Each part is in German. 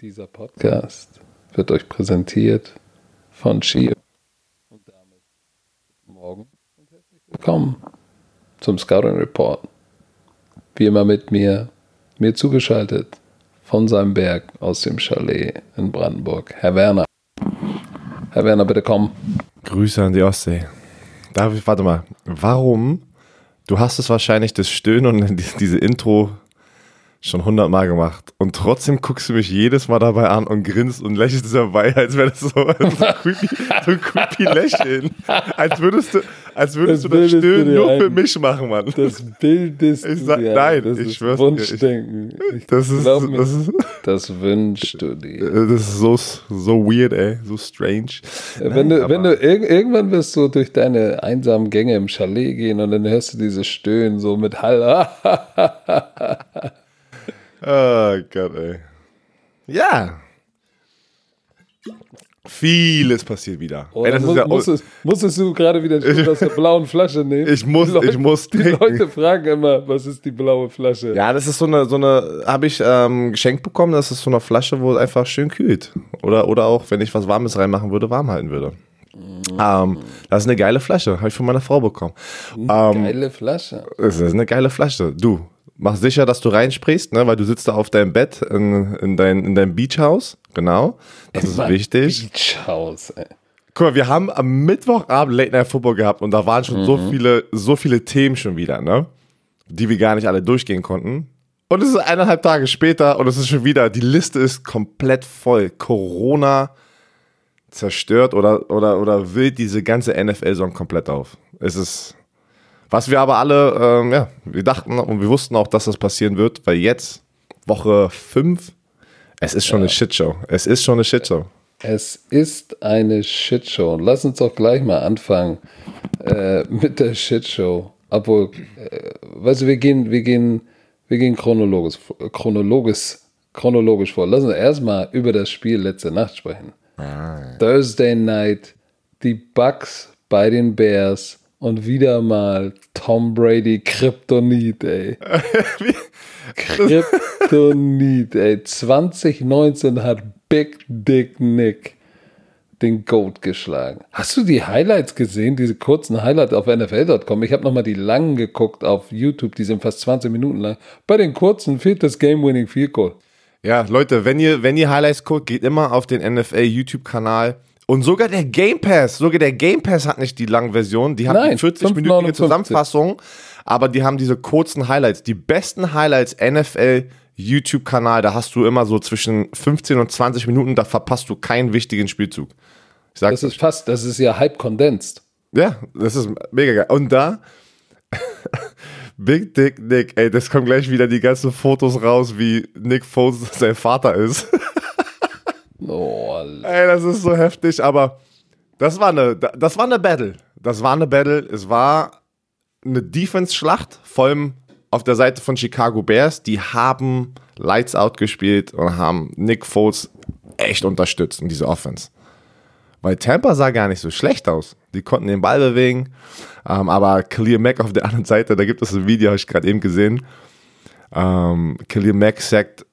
Dieser Podcast wird euch präsentiert von Chio. Und damit morgen und herzlich willkommen zum Scouting Report. Wie immer mit mir, mir zugeschaltet von seinem Berg aus dem Chalet in Brandenburg, Herr Werner. Herr Werner, bitte komm. Grüße an die Ostsee. Darf ich, warte mal, warum? Du hast es wahrscheinlich das Stöhnen und diese Intro schon hundertmal gemacht. Und trotzdem guckst du mich jedes Mal dabei an und grinst und lächelst dabei, als wäre das so, so, ein creepy, so ein creepy Lächeln. Als würdest du, als würdest das du das Stöhnen nur ein. für mich machen, Mann. Das bildest ich sag, dir. Nein, das ich ist schwör's Wunschdenken. Ich, das, ist, mir, das ist, das wünschst du dir. Das ist so, so weird, ey, so strange. Wenn, nein, du, wenn du irg irgendwann wirst du durch deine einsamen Gänge im Chalet gehen und dann hörst du diese Stöhnen so mit Hall. Oh Gott, ey. Ja. Vieles passiert wieder. Oh, ey, das muss, ist ja, musstest, musstest du gerade wieder einen aus der blauen Flasche nehmen? Ich muss, Leute, ich muss Die trinken. Leute fragen immer, was ist die blaue Flasche? Ja, das ist so eine, so eine, habe ich ähm, geschenkt bekommen. Das ist so eine Flasche, wo es einfach schön kühlt. Oder, oder auch, wenn ich was Warmes reinmachen würde, warm halten würde. Ähm, das ist eine geile Flasche, habe ich von meiner Frau bekommen. Eine ähm, geile Flasche. Das ist eine geile Flasche. Du, mach sicher, dass du reinsprichst, ne, weil du sitzt da auf deinem Bett in, in, dein, in deinem Beachhaus. Genau. Das ist wichtig. Beachhaus, ey. Guck mal, wir haben am Mittwochabend Late Night Football gehabt und da waren schon Mhm. so viele, so viele Themen schon wieder, ne? Die wir gar nicht alle durchgehen konnten. Und es ist eineinhalb Tage später und es ist schon wieder, die Liste ist komplett voll. Corona zerstört oder, oder, oder will diese ganze NFL-Saison komplett auf. Es ist, was wir aber alle, ähm, ja, wir dachten und wir wussten auch, dass das passieren wird, weil jetzt, Woche 5, es ist schon Ja. eine Shitshow. Es ist schon eine Shitshow. Es ist eine Shitshow. Und lass uns doch gleich mal anfangen äh, mit der Shitshow. Obwohl, äh, weißt du, wir gehen, wir gehen, wir gehen chronologisch, chronologisch, chronologisch vor. Lass uns erstmal über das Spiel letzte Nacht sprechen. Thursday Night, die Bucks bei den Bears und wieder mal Tom Brady Kryptonit, ey. Kryptonit, ey. 2019 hat Big Dick Nick den Goat geschlagen. Hast du die Highlights gesehen, diese kurzen Highlights auf NFL.com? Ich habe nochmal die langen geguckt auf YouTube, die sind fast 20 Minuten lang. Bei den kurzen fehlt das Game-Winning Field Goal. Ja, Leute, wenn ihr, wenn ihr Highlights guckt, geht immer auf den NFL YouTube-Kanal. Und sogar der Game Pass, sogar der Game Pass hat nicht die lange Version, die hat Nein, die 40-minütige 5,59. Zusammenfassung, aber die haben diese kurzen Highlights. Die besten Highlights NFL YouTube-Kanal, da hast du immer so zwischen 15 und 20 Minuten, da verpasst du keinen wichtigen Spielzug. Ich sag's Das ist fast, das ist ja halb kondensiert. ja, das ist mega geil. Und da, Big Dick Nick, ey, das kommen gleich wieder die ganzen Fotos raus, wie Nick Foles sein Vater ist. Oh, Ey, das ist so heftig, aber das war eine, das war eine Battle. Das war eine Battle. Es war eine Defense-Schlacht, vor allem auf der Seite von Chicago Bears. Die haben Lights Out gespielt und haben Nick Foles echt unterstützt in dieser Offense. Weil Tampa sah gar nicht so schlecht aus. Die konnten den Ball bewegen. Ähm, aber Khalil Mack auf der anderen Seite, da gibt es ein Video, habe ich gerade eben gesehen. Ähm, Khalil Mack sagt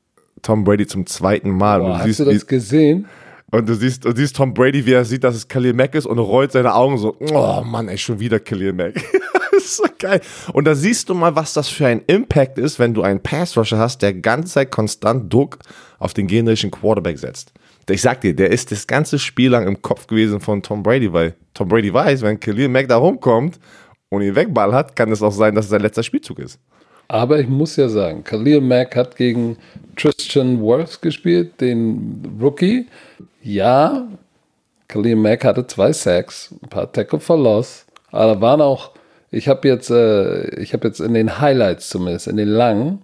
Tom Brady zum zweiten Mal. Boah, und, du hast siehst, du wie, das gesehen? und du siehst, du siehst Tom Brady, wie er sieht, dass es Khalil Mack ist und rollt seine Augen so, oh Mann, ey, schon wieder Khalil Mack. das ist so geil. Und da siehst du mal, was das für ein Impact ist, wenn du einen Pass-Rusher hast, der ganze Zeit konstant Druck auf den generischen Quarterback setzt. Ich sag dir, der ist das ganze Spiel lang im Kopf gewesen von Tom Brady, weil Tom Brady weiß, wenn Khalil Mack da rumkommt und ihn wegball hat, kann es auch sein, dass es sein letzter Spielzug ist. Aber ich muss ja sagen, Khalil Mack hat gegen Christian Wirfs gespielt, den Rookie. Ja, Khalil Mack hatte zwei Sacks, ein paar Tackle for Loss. Aber waren auch, ich habe jetzt, äh, ich jetzt in den Highlights zumindest, in den langen,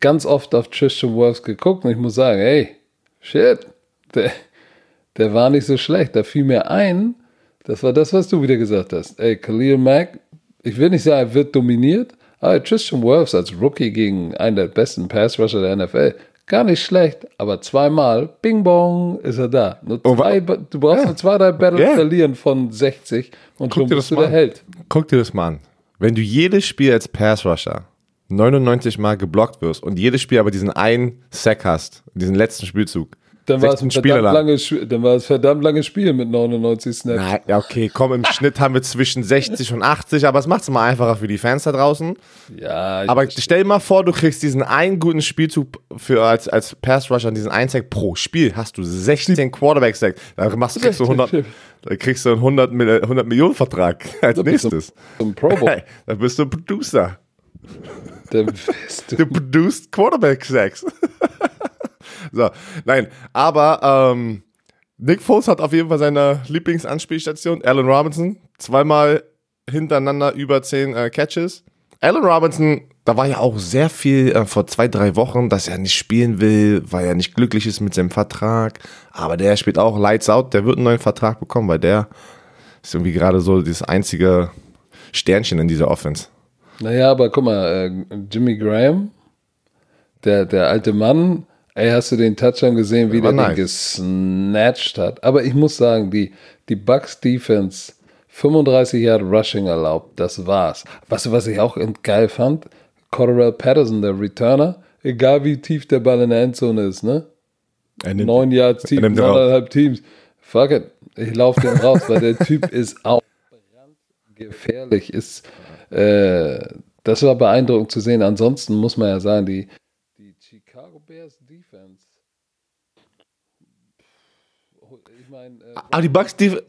ganz oft auf Christian Wirfs geguckt und ich muss sagen, ey, shit, der, der war nicht so schlecht. Da fiel mir ein, das war das, was du wieder gesagt hast. Ey, Khalil Mack, ich will nicht sagen, er wird dominiert, aber Tristan Wirfs als Rookie gegen einen der besten Pass-Rusher der NFL, gar nicht schlecht, aber zweimal, bing bong, ist er da. Wa- zwei, du brauchst Ja. nur zwei, drei Battles Ja. verlieren von 60 und Guck schon bist du der. Held. Guck dir das mal an. wenn du jedes Spiel als Pass-Rusher 99 Mal geblockt wirst und jedes Spiel aber diesen einen Sack hast, diesen letzten Spielzug, Dann war, es ein 16 Spiele verdammt lang. lange, dann war es verdammt langes Spiel mit 99 Snaps. Na, ja, okay, komm, im Schnitt haben wir zwischen 60 und 80, aber es macht es mal einfacher für die Fans da draußen. Ja, Aber verstehe. stell dir mal vor, du kriegst diesen einen guten Spielzug für als, als Pass-Rusher, diesen einen Sack pro Spiel, hast du 16 Quarterback-Sacks. Da machst, kriegst, du 100, da kriegst du einen 100, Mil- 100 Millionen Vertrag als bist du- nächstes. zum Pro Bowl. Da bist du ein Producer. Der beste. Du produced Quarterback-Sacks. So, nein, aber ähm, Nick Foles hat auf jeden Fall seine Lieblingsanspielstation, Allen Robinson, zweimal hintereinander über 10 äh, Catches. Allen Robinson, da war ja auch sehr viel äh, vor zwei, drei Wochen, dass er nicht spielen will, weil er nicht glücklich ist mit seinem Vertrag. Aber der spielt auch Lights Out, der wird einen neuen Vertrag bekommen, weil der ist irgendwie gerade so das einzige Sternchen in dieser Offense. Naja, aber guck mal, äh, Jimmy Graham, der, der alte Mann, ey, hast du den Touchdown gesehen, wie der nice. den gesnatcht hat? Aber ich muss sagen, die, die Bucks Defense 35 Yard Rushing erlaubt, das war's. Weißt du, was ich auch geil fand? Cordell Patterson, der Returner, egal wie tief der Ball in der Endzone ist, ne? Nimmt- Neun Yards tief, neuneinhalb Teams. Fuck it, ich laufe den raus, weil der Typ ist auch gefährlich. Ist, äh, das war beeindruckend zu sehen. Ansonsten muss man ja sagen, die, Bears Defense. Ich meine, äh, Aber die Bucks, die.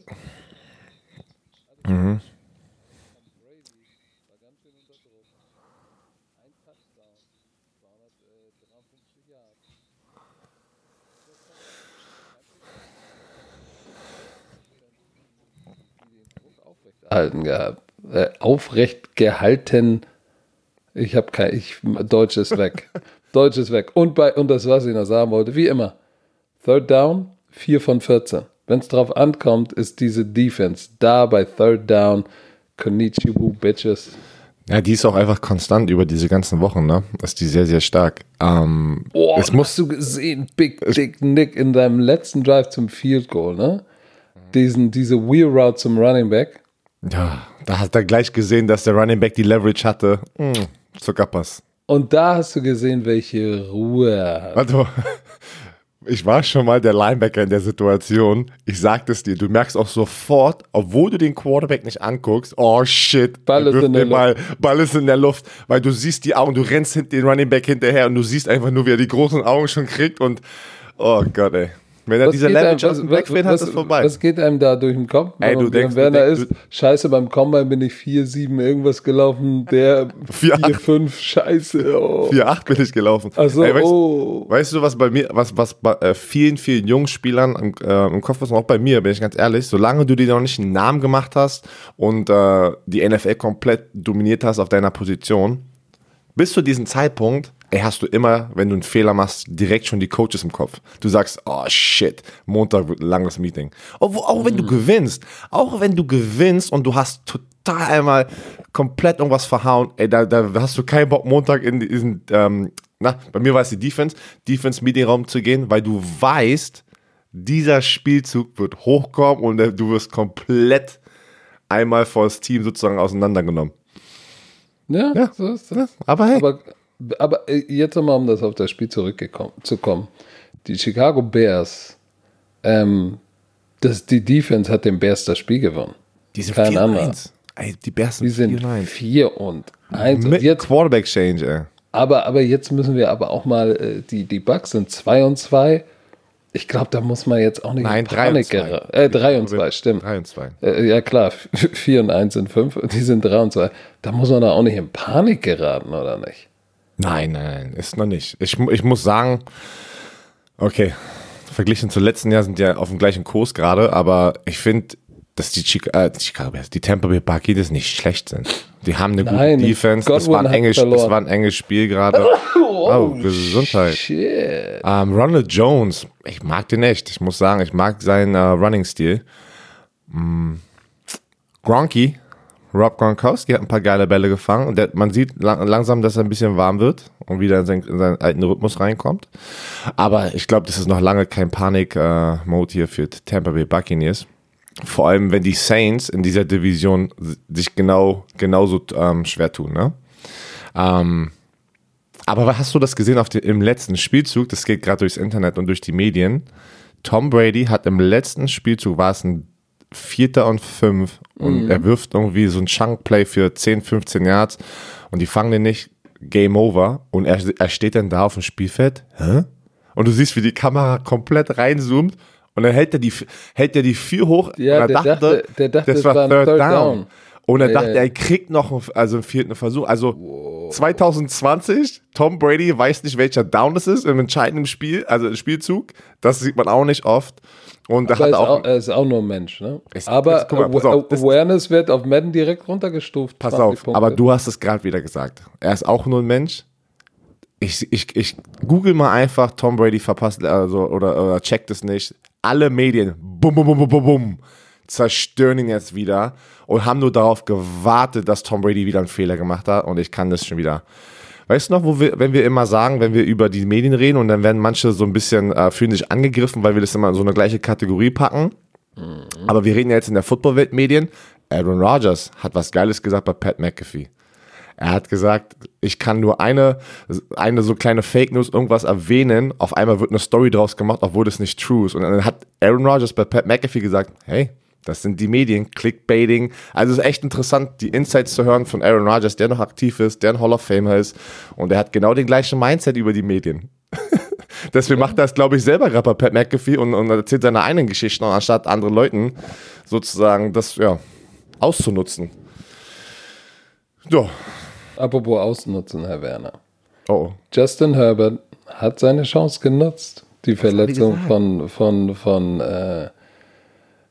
halten gehabt. Äh, aufrecht gehalten. Ich habe kein, ich, Deutsch ist weg. Deutsch ist weg. Und bei, und das, was ich noch sagen wollte, wie immer. Third Down, 4 von 14. Wenn es drauf ankommt, ist diese Defense da bei Third Down. Konnichiwa, Bitches. Ja, die ist auch einfach konstant über diese ganzen Wochen, ne? Ist die sehr, sehr stark. Ähm, Boah, es muss, hast du gesehen, Big Dick Nick in deinem letzten Drive zum Field Goal, ne? Diesen, diese Wheel Route zum Running Back. ja, da hat er gleich gesehen, dass der Running Back die Leverage hatte. Mm, Zuckerpass. Und da hast du gesehen, welche Ruhe er hat. Also, ich war schon mal der Linebacker in der Situation. Ich sag es dir, du merkst auch sofort, obwohl du den Quarterback nicht anguckst, oh shit, Ball ist in der den Ball, ist in der Luft, weil du siehst die Augen, du rennst den Running Back hinterher und du siehst einfach nur, wie er die großen Augen schon kriegt und oh Gott, ey. Wenn er diese einem- Leverage aus dem Backfield hat, ist vorbei. Was geht einem da durch den Kopf? Ey, wenn du denkst- Werner du ist, scheiße, beim Combine bin ich 4, 7 irgendwas gelaufen, der 4, 4, 5, scheiße. Oh. 4-8 bin ich gelaufen. Also, Ey, weißt, oh. weißt du, was bei mir, was, was bei äh, vielen, vielen jungen Spielern im, äh, im Kopf ist, und auch bei mir, bin ich ganz ehrlich, solange du dir noch nicht einen Namen gemacht hast und äh, die NFL komplett dominiert hast auf deiner Position, bis zu diesem Zeitpunkt, ey, hast du immer, wenn du einen Fehler machst, direkt schon die Coaches im Kopf. Du sagst, oh shit, Montag wird ein langes Meeting. Auch, auch wenn du gewinnst, auch wenn du gewinnst und du hast total einmal komplett irgendwas verhauen, ey, da, da hast du keinen Bock, Montag in diesen, ähm, na, bei mir war es die Defense, Defense-Meeting-Raum zu gehen, weil du weißt, dieser Spielzug wird hochkommen und äh, du wirst komplett einmal vor das Team sozusagen auseinandergenommen. Ja, Ja. so ist das. Aber hey, Aber, aber äh, jetzt nochmal, um das auf das Spiel zurückzukommen. Die Chicago Bears, ähm, das, die Defense hat den Bears das Spiel gewonnen. die sind kein 4 anderer. 1. Ey, die Bears Die sind sind 4 1. 4 und 1. Und Mit jetzt, Quarterback Change, ey. aber, aber jetzt müssen wir aber auch mal, äh, die, die Bucks sind 2 und 2. Ich glaube, da muss man jetzt auch nicht Nein, in 3 und Panik 2. geraten. Äh, 3 und 2, stimmt. 3 und 2. Äh, ja klar, 4 und 1 sind 5 und die sind 3 und 2. Da muss man da auch nicht in Panik geraten, oder nicht? Nein, nein, nein, ist noch nicht. Ich, ich muss sagen, okay, verglichen zu letzten Jahr sind ja auf dem gleichen Kurs gerade, aber ich finde, dass die, Chica äh, Chicago Bears, die Tampa Bay Buccaneers nicht schlecht sind. Die haben eine Nein, gute Defense. Das Godwin war, ein enges, das war ein enges Spiel gerade. Oh, Gesundheit. Shit. Ähm, Ronald Jones, ich mag den echt. Ich muss sagen, ich mag seinen äh, Running-Stil. Mm. Gronky, Rob Gronkowski hat ein paar geile Bälle gefangen. Und der, man sieht lang, langsam, dass er ein bisschen warm wird und wieder in, sein, in seinen alten Rhythmus reinkommt. Aber ich glaube, das ist noch lange kein Panik-Mode hier für Tampa Bay Buccaneers. vor allem, wenn die Saints in dieser Division sich genau genauso ähm, schwer tun. Ne? Ähm, aber hast du das gesehen auf den, im letzten Spielzug? Das geht gerade durchs Internet und durch die Medien. Tom Brady hat im letzten Spielzug, war es ein Vierter und Fünf und mhm. er wirft irgendwie so ein Chunk-Play für 10, 15 Yards und die fangen den nicht. Game over und er, er steht dann da auf dem Spielfeld. Hä? Und du siehst, wie die Kamera komplett reinzoomt und dann hält er die, hält er die vier hoch. Ja, und der dachte, dachte, der dachte, das war Third, Third down. Down. Und er dachte, er kriegt noch einen, also einen vierten Versuch. Also 2020, Tom Brady weiß nicht, welcher Down es ist im entscheidenden Spiel, also im Spielzug. Das sieht man auch nicht oft. Und da hat er ist auch, auch, ist auch nur ein Mensch. Ne? Es- Aber guck mal, auf, Awareness wird auf Madden direkt runtergestuft. pass 20 auf, Punkte. aber du hast es gerade wieder gesagt. Er ist auch nur ein Mensch. Ich, ich, ich google mal einfach, Tom Brady verpasst, also, oder, oder checkt es nicht. Alle Medien, bum, bum, bum, bum, bum, bum, zerstören ihn jetzt wieder und haben nur darauf gewartet, dass Tom Brady wieder einen Fehler gemacht hat und ich kann das schon wieder. Weißt du noch, wo wir, wenn wir immer sagen, wenn wir über die Medien reden und dann werden manche so ein bisschen, äh, fühlen sich angegriffen, weil wir das immer in so eine gleiche Kategorie packen. Aber wir reden ja jetzt in der Footballwelt Medien. Aaron Rodgers hat was Geiles gesagt bei Pat McAfee. Er hat gesagt, ich kann nur eine, eine so kleine Fake News irgendwas erwähnen. Auf einmal wird eine Story draus gemacht, obwohl das nicht true ist. Und dann hat Aaron Rodgers bei Pat McAfee gesagt, hey, das sind die Medien, Clickbaiting. Also es ist echt interessant, die Insights zu hören von Aaron Rodgers, der noch aktiv ist, der ein Hall of Famer ist. Und er hat genau den gleichen Mindset über die Medien. Deswegen macht er es, glaube ich, selber gerade bei Pat McAfee und, und erzählt seine eigenen Geschichten, anstatt anderen Leuten sozusagen das ja, auszunutzen. So. Apropos ausnutzen, Herr Werner. Oh. Justin Herbert hat seine Chance genutzt. Die Verletzung von, von, von äh,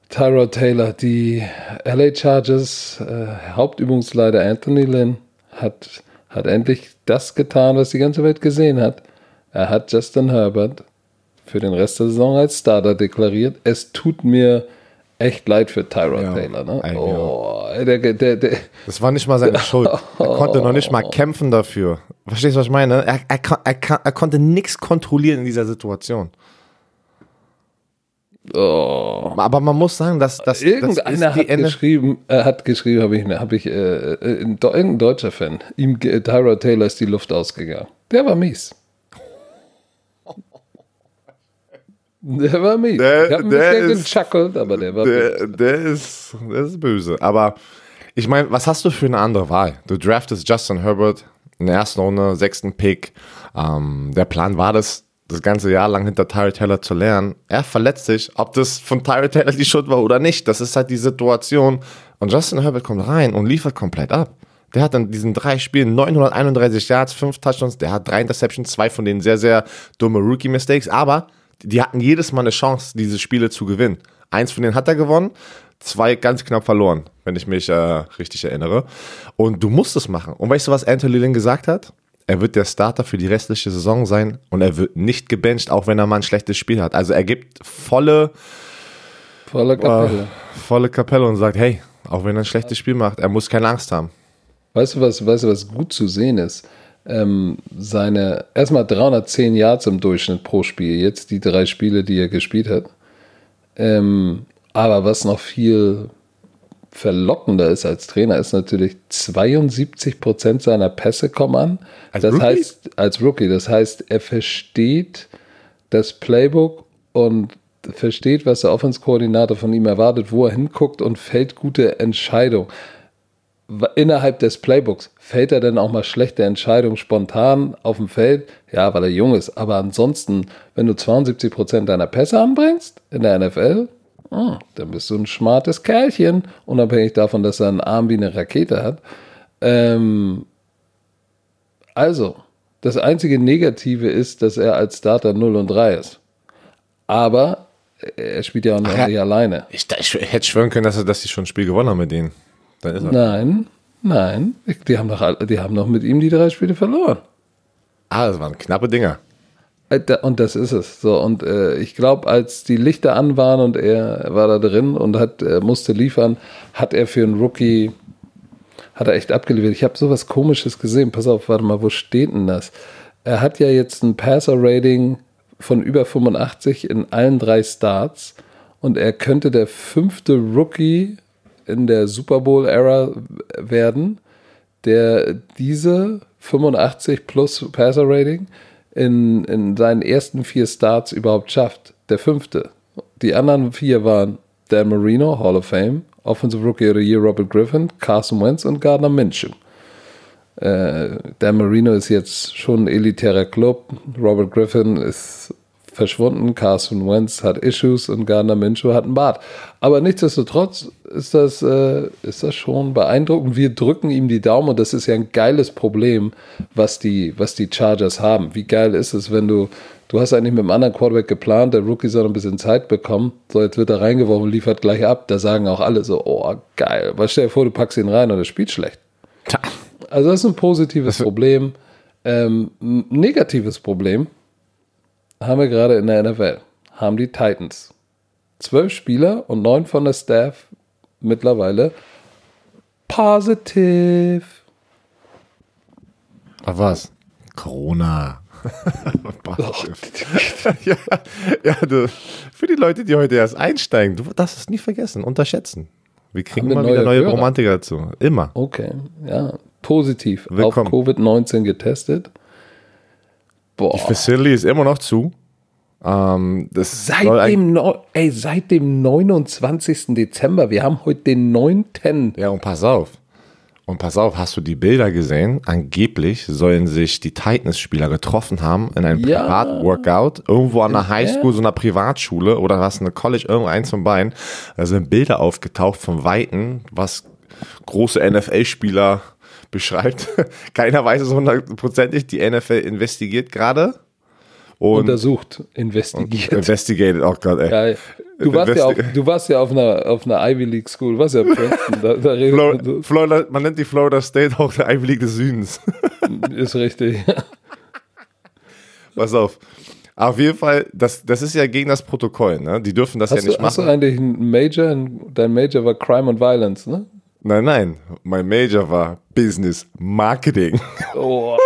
Tyrod Taylor. Die LA Chargers äh, Hauptübungsleiter Anthony Lynn hat, hat endlich das getan, was die ganze Welt gesehen hat. Er hat Justin Herbert für den Rest der Saison als Starter deklariert. Es tut mir echt leid für Tyrod Ja, Taylor. Ne? ein- Oh, der, der, der, Das war nicht mal seine Schuld. Er konnte noch nicht mal kämpfen dafür. Verstehst du, was ich meine? Er, er, er, er konnte nichts kontrollieren in dieser Situation. Oh. Aber man muss sagen, dass das, Irgendeiner hat Ende. geschrieben, äh, hat geschrieben, habe ich, hab ich äh, äh, irgendein deutscher Fan, ihm ge- Tyrod Taylor ist die Luft ausgegangen. Der war mies. Der war mies. Der- ich habe ein bisschen ist- gechuckelt, aber der war mies. Der, der, ist, der ist böse. Aber ich meine, was hast du für eine andere Wahl? Du draftest Justin Herbert in der ersten Runde, sechsten Pick. Ähm, der Plan war das, das ganze Jahr lang hinter Tyrod Taylor zu lernen. Er verletzt sich, ob das von Tyrod Taylor die Schuld war oder nicht. Das ist halt die Situation. Und Justin Herbert kommt rein und liefert komplett ab. Der hat in diesen drei Spielen 931 Yards, fünf Touchdowns, der hat drei Interceptions, zwei von denen sehr, sehr dumme Rookie-Mistakes, aber die hatten jedes Mal eine Chance, diese Spiele zu gewinnen. Eins von denen hat er gewonnen, zwei ganz knapp verloren, wenn ich mich äh, richtig erinnere. Und du musst es machen. Und weißt du, was Anthony Lynn gesagt hat? Er wird der Starter für die restliche Saison sein und er wird nicht gebencht, auch wenn er mal ein schlechtes Spiel hat. Also er gibt volle, Voller Kapelle. äh, volle Kapelle und sagt, hey, auch wenn er ein schlechtes Spiel macht, er muss keine Angst haben. Weißt du, was, weißt du, was gut zu sehen ist? Ähm, seine, erstmal 310 Yards im Durchschnitt pro Spiel, jetzt die drei Spiele, die er gespielt hat. Ähm, aber was noch viel verlockender ist als Trainer, ist natürlich 72 Prozent seiner Pässe kommen an. Als das Rookie? heißt, als Rookie, das heißt, er versteht das Playbook und versteht, was der Offense-Koordinator von ihm erwartet, wo er hinguckt und fällt gute Entscheidungen innerhalb des Playbooks fällt er dann auch mal schlechte Entscheidungen spontan auf dem Feld? Ja, weil er jung ist. Aber ansonsten, wenn du 72% deiner Pässe anbringst in der NFL, hm, dann bist du ein smartes Kerlchen, unabhängig davon, dass er einen Arm wie eine Rakete hat. Ähm, also, das einzige Negative ist, dass er als Starter 0 und 3 ist. Aber er spielt ja auch noch ja. nicht alleine. Ich, ich, hätte schwören können, dass, er, dass sie schon ein Spiel gewonnen haben mit denen. Dann ist er. Nein, nein. Die haben all- die haben doch mit ihm die drei Spiele verloren. Ah, das waren knappe Dinger. Äh, Und das ist es. So, und äh, ich glaube, als die Lichter an waren und er war da drin und hat, äh, musste liefern, hat er für einen Rookie, hat er echt abgeliefert. Ich habe sowas komisches gesehen. Pass auf, warte mal, wo steht denn das? Er hat ja jetzt ein Passer-Rating von über 85 in allen drei Starts und er könnte der fünfte Rookie in der Super Bowl-Ära werden, der diese 85 plus Passer Rating in, in seinen ersten vier Starts überhaupt schafft. Der fünfte. Die anderen vier waren Dan Marino, Hall of Fame, Offensive Rookie of the Year Robert Griffin, Carson Wentz und Gardner Minshew. Äh, Dan Marino ist jetzt schon ein elitärer Club. Robert Griffin ist verschwunden. Carson Wentz hat Issues und Gardner Minshew hat einen Bart. Aber nichtsdestotrotz ist das, äh, ist das schon beeindruckend. Wir drücken ihm die Daumen und das ist ja ein geiles Problem, was die, was die Chargers haben. Wie geil ist es, wenn du, du hast eigentlich mit einem anderen Quarterback geplant, der Rookie soll ein bisschen Zeit bekommen. So, jetzt wird er reingeworfen liefert gleich ab. Da sagen auch alle so, oh, geil. Was stell dir vor, du packst ihn rein und er spielt schlecht. Also das ist ein positives Problem. Ähm, negatives Problem haben wir gerade in der NFL, haben die Titans. Zwölf Spieler und neun von der Staff mittlerweile positive. Ach was? Corona. ja, ja du, für die Leute, die heute erst einsteigen, du darfst es nie vergessen, unterschätzen. Wir kriegen immer wieder neue Hörer. Romantiker dazu. Immer. Okay, ja. Positiv Willkommen. auf Covid-19 getestet. Boah. Die Facility ist immer noch zu. Ähm, seit, dem no ey, seit dem 29. Dezember. Wir haben heute den 9. Ja, und pass auf. Und pass auf, hast du die Bilder gesehen? Angeblich sollen sich die Titans-Spieler getroffen haben in einem ja. Privat-Workout, irgendwo an einer Highschool, so einer Privatschule oder was, eine College, irgendwo eins von beiden. Da sind Bilder aufgetaucht von Weiten, was große NFL-Spieler beschreibt. Keiner weiß es hundertprozentig. Die NFL investigiert gerade. Und Untersucht, investigiert. Investigated, auch oh gerade, ey. Ja, du, warst ja auf, du warst ja auf einer, auf einer Ivy League School, du warst ja Princeton. Da, da Florida, Florida, man nennt die Florida State auch der Ivy League des Südens. Ist richtig. Pass auf. Auf jeden Fall, das, das ist ja gegen das Protokoll, ne? Die dürfen das hast ja nicht du, machen. Hast du eigentlich einen Major? Dein Major war Crime and Violence, ne? Nein, nein, mein Major war Business Marketing. Oh,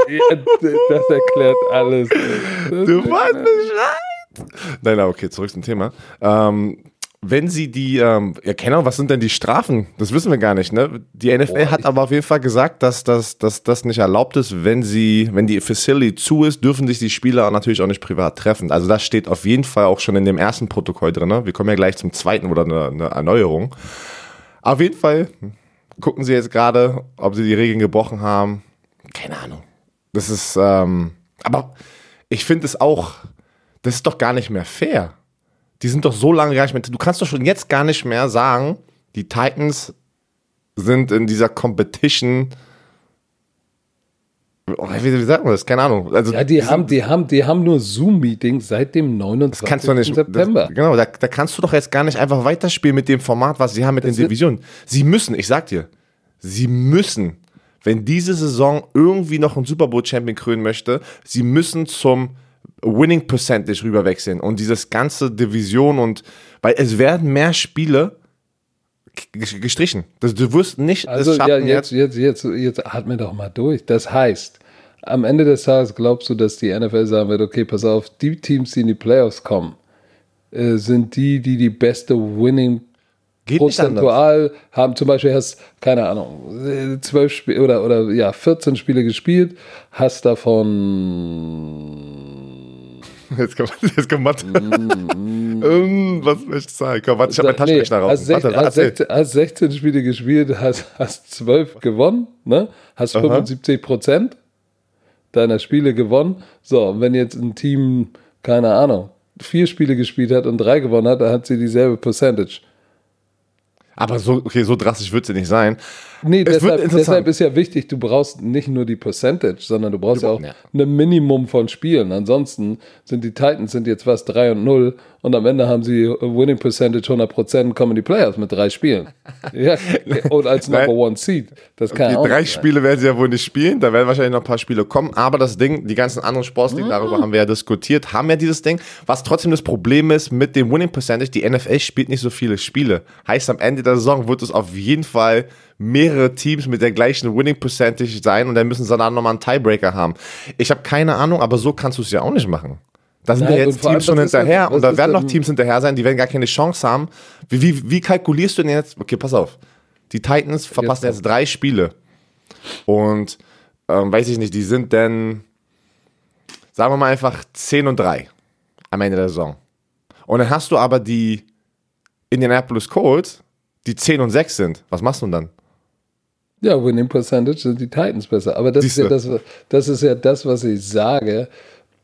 das erklärt alles. Das du weißt Bescheid. Nein, okay, zurück zum Thema. Ähm, wenn sie die, ähm, ja, genau, was sind denn die Strafen? Das wissen wir gar nicht, ne? Die NFL hat aber auf jeden Fall gesagt, dass das, dass das nicht erlaubt ist, wenn sie, wenn die Facility zu ist, dürfen sich die Spieler natürlich auch nicht privat treffen. Also das steht auf jeden Fall auch schon in dem ersten Protokoll drin. Ne? Wir kommen ja gleich zum zweiten oder eine, eine Erneuerung. Auf jeden Fall gucken sie jetzt gerade, ob sie die Regeln gebrochen haben. Keine Ahnung. Das ist, ähm, aber ich finde es auch, das ist doch gar nicht mehr fair. Die sind doch so lange gar nicht mehr. Du kannst doch schon jetzt gar nicht mehr sagen, die Titans sind in dieser Competition. Oh, wie, wie sagt man das? Keine Ahnung. Also, ja, die, haben, die, haben, die haben nur Zoom-Meetings seit dem 29. Das kannst du nicht, September. Das, genau, da, da, kannst du doch jetzt gar nicht einfach weiterspielen mit dem Format, was sie haben mit das den Divisionen. Sie müssen, ich sag dir, sie müssen, wenn diese Saison irgendwie noch einen Super Bowl Champion krönen möchte, sie müssen zum Winning Percentage rüberwechseln und dieses ganze Division und, weil es werden mehr Spiele gestrichen. Das, du wirst nicht also, ja, jetzt, jetzt, jetzt, jetzt atme doch mal durch. Das heißt, am Ende des Tages glaubst du, dass die NFL sagen wird, okay, pass auf, die Teams, die in die Playoffs kommen, äh, sind die, die die beste Winning Geht prozentual haben zum Beispiel hast, keine Ahnung, zwölf Spiele oder, oder ja, 14 Spiele gespielt, hast davon. Jetzt kommt, jetzt kommt Mathe. Mm, mm. was möchte ich sagen? Komm, warte, ich habe meinen Taschenrechner nee, raus. Hast, warte, hast, 16, hast 16 Spiele gespielt, hast, hast 12 gewonnen, ne? hast 75 Prozent deiner Spiele gewonnen. So, und wenn jetzt ein Team, keine Ahnung, vier Spiele gespielt hat und drei gewonnen hat, dann hat sie dieselbe Percentage. Aber so, okay, so drastisch wird es ja nicht sein. Nee, deshalb, deshalb, ist ja wichtig, du brauchst nicht nur die Percentage, sondern du brauchst ja auch ja. ein Minimum von Spielen. Ansonsten sind die Titans sind jetzt fast 3 und 0 und am Ende haben sie Winning Percentage 100%, kommen die Playoffs mit drei Spielen. ja, und als Number One Seed. Das kann okay, auch drei Spiele werden sie ja wohl nicht spielen, da werden wahrscheinlich noch ein paar Spiele kommen, aber das Ding, die ganzen anderen Sportsligen, mhm. darüber haben wir ja diskutiert, haben ja dieses Ding, was trotzdem das Problem ist mit dem Winning Percentage, die NFL spielt nicht so viele Spiele. Heißt, am Ende der Saison wird es auf jeden Fall mehrere Teams mit der gleichen Winning Percentage sein und dann müssen sie dann nochmal einen Tiebreaker haben. Ich habe keine Ahnung, aber so kannst du es ja auch nicht machen. Da sind ja und jetzt Teams schon hinterher und da werden noch Teams hinterher sein, die werden gar keine Chance haben. Wie, wie, wie kalkulierst du denn jetzt? Okay, pass auf. Die Titans verpassen Jetzt jetzt drei Spiele. Und ähm, weiß ich nicht, die sind denn, sagen wir mal einfach 10 und 3 am Ende der Saison. Und dann hast du aber die Indianapolis Colts, die 10 und 6 sind. Was machst du denn dann? Ja, Winning Percentage sind die Titans besser. Aber das ist, ja das, das ist ja das, was ich sage.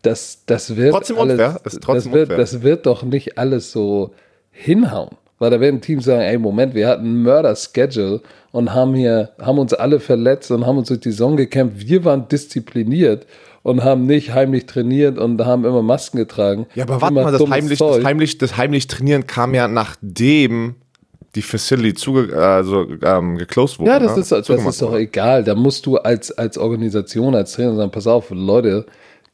Das, das wird Trotzdem alles, unfair. Ist trotzdem das, wird, unfair. das wird doch nicht alles so hinhauen. Weil da werden Teams sagen, ey, Moment, wir hatten einen Mörder-Schedule und haben hier, haben uns alle verletzt und haben uns durch die Saison gekämpft. Wir waren diszipliniert und haben nicht heimlich trainiert und haben immer Masken getragen. Ja, aber warte mal, das heimlich, das, heimlich, das heimlich Trainieren kam ja nachdem die Facility zuge also, ähm, geclosed wurde. Ja, das ne? ist, das ist doch egal. Da musst du als, als Organisation, als Trainer sagen, pass auf, Leute,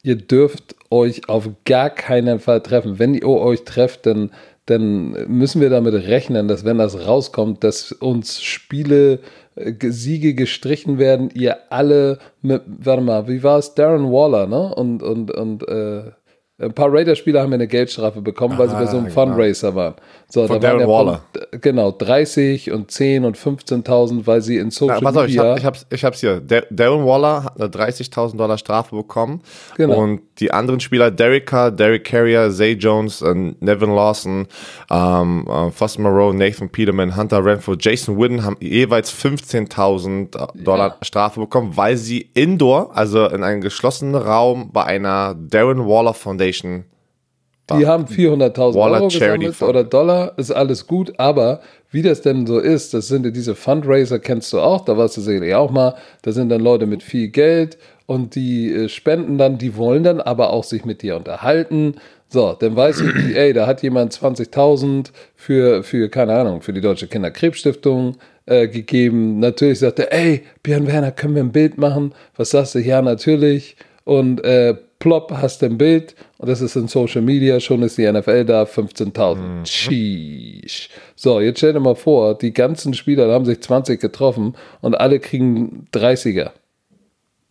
ihr dürft euch auf gar keinen Fall treffen. Wenn ihr euch trefft, dann, dann müssen wir damit rechnen, dass wenn das rauskommt, dass uns Spiele, äh, Siege gestrichen werden, ihr alle mit, warte mal, wie war es? Darren Waller, ne? Und, und, und äh, ein paar Raider-Spieler haben ja eine Geldstrafe bekommen, weil sie bei so einem genau. Fundraiser waren. So, Von da waren Darren ja Waller. Genau, 30 und 10 und 15.000, weil sie in Social Na, pass auf, ich, Media. hab, ich, hab's, ich hab's hier. Der, Darren Waller hat eine 30.000 Dollar Strafe bekommen. Genau. Und die anderen Spieler, Derek Carr, Derek Carrier, Zay Jones, äh, Nevin Lawson, ähm, äh, Foster Moreau, Nathan Peterman, Hunter Renfro, Jason Witten haben jeweils 15.000 Dollar Strafe bekommen, weil sie indoor, also in einem geschlossenen Raum bei einer Darren Waller Foundation die haben 400.000 Waller Euro Charity gesammelt Fund. oder Dollar, ist alles gut, aber wie das denn so ist, das sind ja diese Fundraiser, kennst du auch, da warst du sicherlich auch mal, da sind dann Leute mit viel Geld und die äh, spenden dann, die wollen dann aber auch sich mit dir unterhalten. So, dann weißt du, ey, da hat jemand 20.000 für, für, keine Ahnung, für die Deutsche Kinderkrebsstiftung äh, gegeben. Natürlich sagt er, ey, Björn Werner, können wir ein Bild machen? Was sagst du? Ja, natürlich. Und äh, plopp, hast du ein Bild und das ist in Social Media, schon ist die NFL da, 15.000. Sheesh. So, jetzt stell dir mal vor, die ganzen Spieler haben sich 20 getroffen und alle kriegen 30er.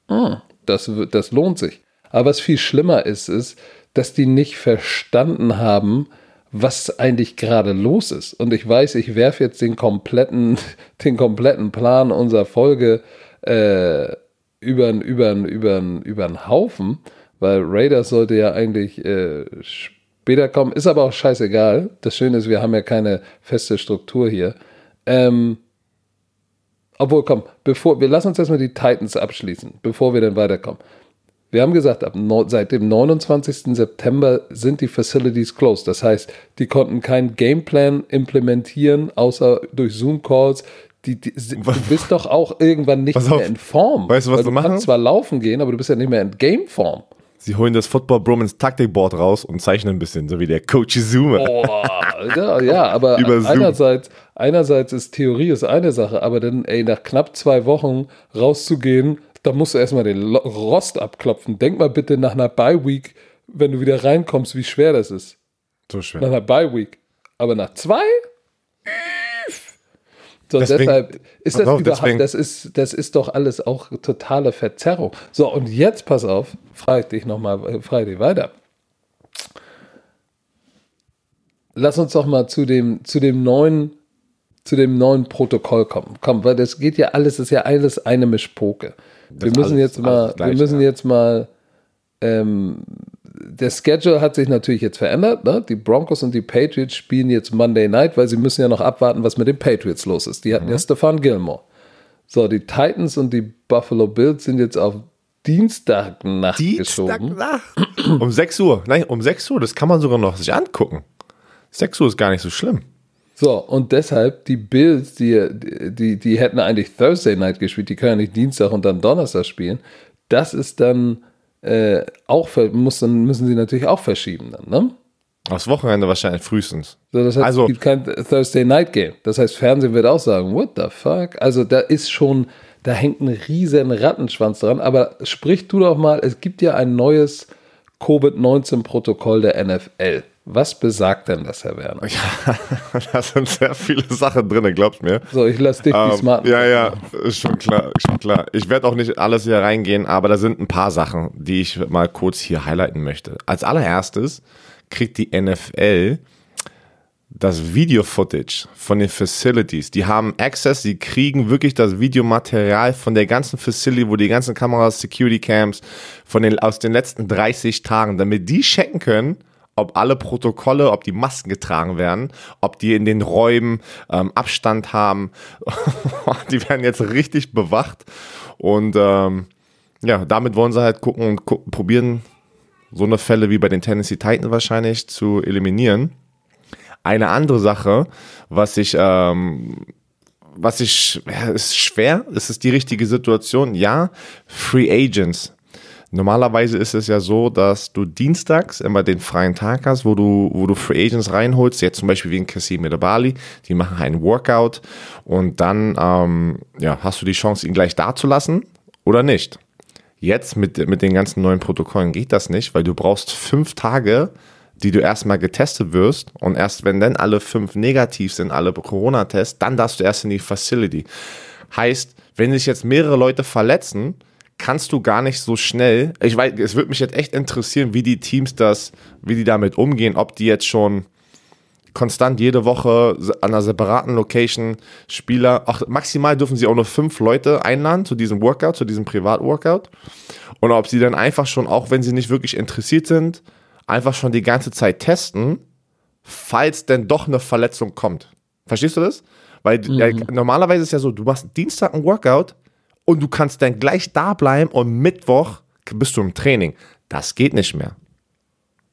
Hm, das, w- das lohnt sich. Aber was viel schlimmer ist, ist, dass die nicht verstanden haben, was eigentlich gerade los ist. Und ich weiß, ich werfe jetzt den kompletten, den kompletten Plan unserer Folge äh, über über über über einen Haufen, weil Raiders sollte ja eigentlich äh, später kommen, ist aber auch scheißegal. Das Schöne ist, wir haben ja keine feste Struktur hier. Ähm, obwohl, komm, bevor, wir lassen uns erstmal die Titans abschließen, bevor wir dann weiterkommen. Wir haben gesagt, ab no, seit dem 29. September sind die Facilities closed. Das heißt, die konnten keinen Gameplan implementieren, außer durch Zoom-Calls. Die, die, du bist doch auch irgendwann nicht Pass mehr auf. in Form. Weißt du, was sie du machen? kannst zwar laufen gehen, aber du bist ja nicht mehr in Game-Form. Sie holen das Football Bromance Taktikboard raus und zeichnen ein bisschen, so wie der Coach Zuma. Boah, ja, ja, aber einerseits, einerseits ist Theorie ist eine Sache, aber dann, ey, nach knapp zwei Wochen rauszugehen, da musst du erstmal den Rost abklopfen. Denk mal bitte nach einer Bye-Week, wenn du wieder reinkommst, wie schwer das ist. So Nach schwer. einer Bye-Week. Aber nach zwei? So, Deswegen- deshalb ist das auf, überhaupt, deswegen- das ist, das ist doch alles auch totale Verzerrung. So, und jetzt pass auf, frage ich dich nochmal, frage ich dich weiter. Lass uns doch mal zu dem, zu dem neuen, zu dem neuen Protokoll kommen. Komm, weil das geht ja alles, ist ja alles eine Mischpoke. Wir müssen alles- jetzt mal, gleich, wir müssen ja. jetzt mal, ähm, der Schedule hat sich natürlich jetzt verändert. Ne? Die Broncos und die Patriots spielen jetzt Monday Night, weil sie müssen ja noch abwarten, was mit den Patriots los ist. Die hatten Mhm. ja Stefan Gilmore. So, die Titans und die Buffalo Bills sind jetzt auf Dienstagnacht geschoben. Dienstagnacht. Um 6 Uhr. Nein, um 6 Uhr. Das kann man sogar noch sich angucken. 6 Uhr ist gar nicht so schlimm. So, und deshalb die Bills, die, die, die hätten eigentlich Thursday Night gespielt, die können ja nicht Dienstag und dann Donnerstag spielen. Das ist dann äh, auch, muss dann, müssen sie natürlich auch verschieben dann, ne? Aufs Wochenende wahrscheinlich frühestens. So, das heißt, Also- es gibt kein Thursday Night Game. Das heißt, Fernsehen wird auch sagen, what the fuck? Also da ist schon, da hängt ein riesen Rattenschwanz dran. Aber sprich du doch mal, es gibt ja ein neues Covid-19-Protokoll der NFL. Was besagt denn das, Herr Werner? Ja, da sind sehr viele Sachen drin, glaubst mir. So, ich lasse dich die Ähm, Smarten. ja, ja, ist schon klar, ist schon klar. Ich werde auch nicht alles hier reingehen, aber da sind ein paar Sachen, die ich mal kurz hier highlighten möchte. Als allererstes kriegt die NFL das Video-Footage von den Facilities. Die haben Access, die kriegen wirklich das Videomaterial von der ganzen Facility, wo die ganzen Kameras, Security Cams von den, aus den letzten 30 Tagen, damit die checken können, ob alle Protokolle, ob die Masken getragen werden, ob die in den Räumen ähm, Abstand haben. die werden jetzt richtig bewacht. Und ähm, ja, damit wollen sie halt gucken und gu probieren, so eine Fälle wie bei den Tennessee Titans wahrscheinlich zu eliminieren. Eine andere Sache, was ich, ähm, was ich, ja, ist schwer, ist es die richtige Situation? Ja, Free Agents. Normalerweise ist es ja so, dass du dienstags immer den freien Tag hast, wo du, wo du Free Agents reinholst, jetzt zum Beispiel wie in Kassim Medabali, die machen einen Workout und dann ähm, ja, hast du die Chance, ihn gleich da zu lassen oder nicht. Jetzt mit, mit den ganzen neuen Protokollen geht das nicht, weil du brauchst fünf Tage, die du erstmal getestet wirst und erst wenn dann alle fünf negativ sind, alle Corona-Tests, dann darfst du erst in die Facility. Heißt, wenn sich jetzt mehrere Leute verletzen, kannst du gar nicht so schnell, ich weiß, es würde mich jetzt echt interessieren, wie die Teams das, wie die damit umgehen, ob die jetzt schon konstant jede Woche an einer separaten Location Spieler, ach, maximal dürfen sie auch nur fünf Leute einladen zu diesem Workout, zu diesem Privat-Workout. Und ob sie dann einfach schon, auch wenn sie nicht wirklich interessiert sind, einfach schon die ganze Zeit testen, falls denn doch eine Verletzung kommt. Verstehst du das? Weil ja, normalerweise ist es ja so, du machst Dienstag ein Workout und du kannst dann gleich da bleiben und Mittwoch bist du im Training. Das geht nicht mehr.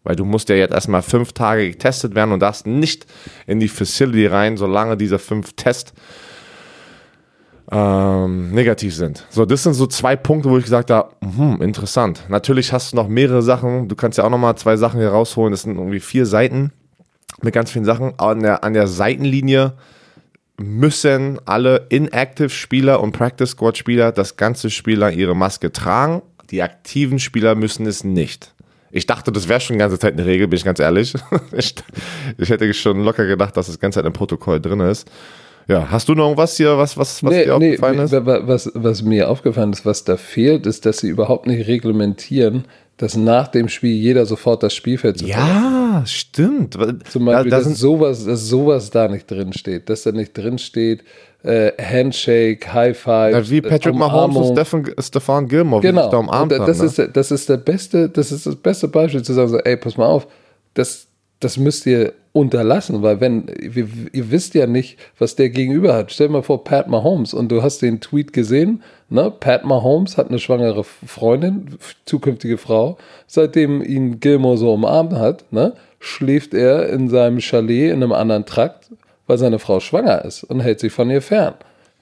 Weil du musst ja jetzt erstmal fünf Tage getestet werden und darfst nicht in die Facility rein, solange diese fünf Tests ähm, negativ sind. So, das sind so zwei Punkte, wo ich gesagt habe, hm, interessant. Natürlich hast du noch mehrere Sachen. Du kannst ja auch noch mal zwei Sachen hier rausholen. Das sind irgendwie vier Seiten mit ganz vielen Sachen. An der, an der Seitenlinie müssen alle Inactive-Spieler und Practice-Squad-Spieler das ganze Spieler ihre Maske tragen. Die aktiven Spieler müssen es nicht. Ich dachte, das wäre schon die ganze Zeit eine Regel, bin ich ganz ehrlich. Ich, ich hätte schon locker gedacht, dass das ganze Zeit im Protokoll drin ist. Ja, hast du noch irgendwas hier, was, was, was Nee, dir nee, aufgefallen ist? wa- wa- was, was mir aufgefallen ist, was da fehlt, ist, dass sie überhaupt nicht reglementieren, dass nach dem Spiel jeder sofort das Spielfeld zu Ja, stimmt. Zum Da, Beispiel, da dass, sind, sowas, dass sowas da nicht drin steht. Dass da nicht drin steht, äh, Handshake, High Five. ja, wie Patrick Mahomes und Stefan, Stefan Gilmore, wie Genau. sich da umarmt und das, haben, ist, das ist der beste, das ist das beste Beispiel zu sagen, so, ey, pass mal auf, das, das müsst ihr unterlassen, weil wenn, ihr, ihr wisst ja nicht, was der gegenüber hat. Stell dir mal vor, Pat Mahomes und du hast den Tweet gesehen, ne? Pat Mahomes hat eine schwangere Freundin, zukünftige Frau, seitdem ihn Gilmore so umarmt hat, ne? schläft er in seinem Chalet in einem anderen Trakt, weil seine Frau schwanger ist und hält sich von ihr fern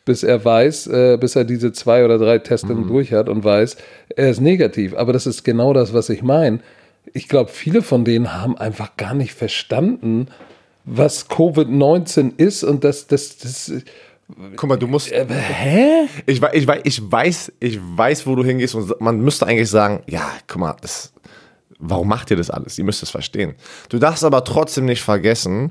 bis er weiß, äh, bis er diese zwei oder drei Tests Mhm. durch hat und weiß, er ist negativ. Aber das ist genau das, was ich meine. Ich glaube, viele von denen haben einfach gar nicht verstanden, was Covid-19 ist und das, das, das, Guck mal, du musst. äh, hä? Ich, ich, ich, weiß, ich weiß, wo du hingehst und man müsste eigentlich sagen, ja, guck mal, das, warum macht ihr das alles? Ihr müsst es verstehen. Du darfst aber trotzdem nicht vergessen,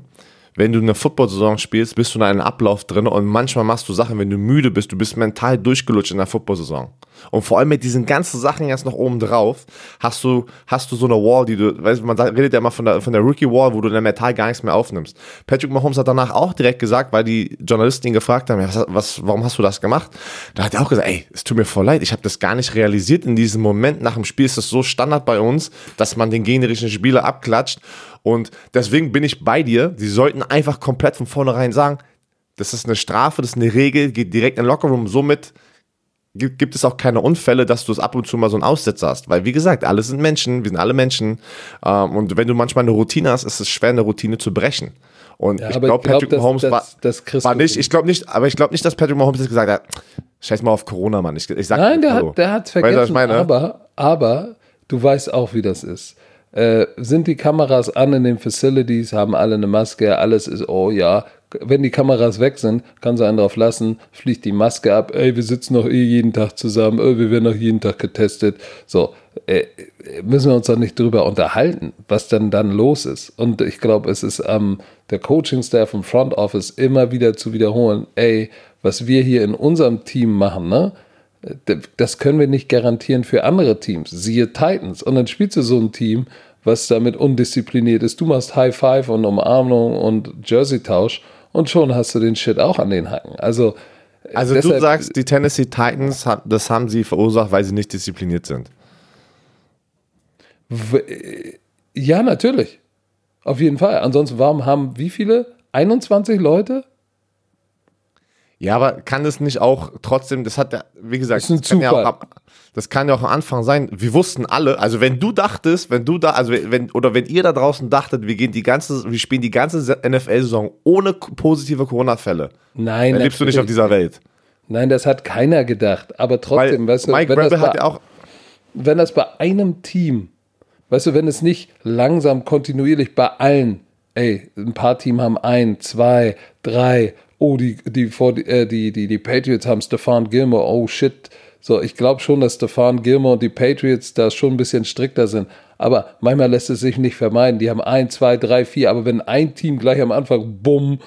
wenn du eine Football-Saison spielst, bist du in einem Ablauf drin und manchmal machst du Sachen, wenn du müde bist, du bist mental durchgelutscht in der Football-Saison. Und vor allem mit diesen ganzen Sachen jetzt noch oben drauf, hast du, hast du so eine Wall, die du, weißt man redet ja immer von der, von der Rookie-Wall, wo du dann mental gar nichts mehr aufnimmst. Patrick Mahomes hat danach auch direkt gesagt, weil die Journalisten ihn gefragt haben, ja, was, was, warum hast du das gemacht? Da hat er auch gesagt, ey, es tut mir voll leid, ich habe das gar nicht realisiert in diesem Moment. Nach dem Spiel ist das so Standard bei uns, dass man den gegnerischen Spieler abklatscht. Und deswegen bin ich bei dir. Sie sollten einfach komplett von vornherein sagen, das ist eine Strafe, das ist eine Regel, geht direkt in den Lockerroom. Somit gibt, es auch keine Unfälle, dass du es ab und zu mal so einen Aussetzer hast. Weil, wie gesagt, alle sind Menschen, wir sind alle Menschen. Ähm, und wenn du manchmal eine Routine hast, ist es schwer, eine Routine zu brechen. Und ich glaube, ich glaub, Patrick das- Mahomes das- war, das kriegst war nicht, ich glaube nicht, aber ich glaube nicht, dass Patrick Mahomes jetzt gesagt hat, scheiß mal auf Corona, Mann. Ich, ich sag Nein, der hallo. hat der Weißt was vergessen. ich meine? aber, aber du weißt auch, wie das ist. Äh, sind die Kameras an in den Facilities, haben alle eine Maske, alles ist, oh ja, wenn die Kameras weg sind, kann sie einen drauf lassen, fliegt die Maske ab, ey, wir sitzen noch eh jeden Tag zusammen, ey, wir werden noch jeden Tag getestet. So, äh, müssen wir uns doch nicht drüber unterhalten, was denn dann los ist. Und ich glaube, es ist ähm, der Coaching-Staff im Front Office immer wieder zu wiederholen, ey, was wir hier in unserem Team machen, ne? Das können wir nicht garantieren für andere Teams. Siehe Titans. Und dann spielst du so ein Team, was damit undiszipliniert ist. Du machst High Five und Umarmung und Jersey-Tausch und schon hast du den Shit auch an den Hacken. Also, also deshalb, du sagst, die Tennessee Titans, das haben sie verursacht, weil sie nicht diszipliniert sind. Ja, natürlich. Auf jeden Fall. Ansonsten, warum haben wie viele? 21 Leute ja, aber kann es nicht auch trotzdem, das hat ja, wie gesagt, das, das, kann ja auch, das kann ja auch am Anfang sein. Wir wussten alle, also wenn du dachtest, wenn du da, also wenn, oder wenn ihr da draußen dachtet, wir gehen die ganze, wir spielen die ganze NFL-Saison ohne positive Corona-Fälle. Nein, dann lebst du nicht auf dieser Welt. Nein, das hat keiner gedacht. Aber trotzdem, Weil weißt du, Mike wenn Rebel das, bei, auch wenn das bei einem Team, weißt du, wenn es nicht langsam kontinuierlich bei allen, ey, ein paar Teams haben ein, zwei, drei, oh, die, die, äh, die, die, die Patriots haben Stefan Gilmore, oh shit. So, ich glaube schon, dass Stefan Gilmore und die Patriots da schon ein bisschen strikter sind. Aber manchmal lässt es sich nicht vermeiden. Die haben ein, zwei, drei, vier. Aber wenn ein Team gleich am Anfang, bumm,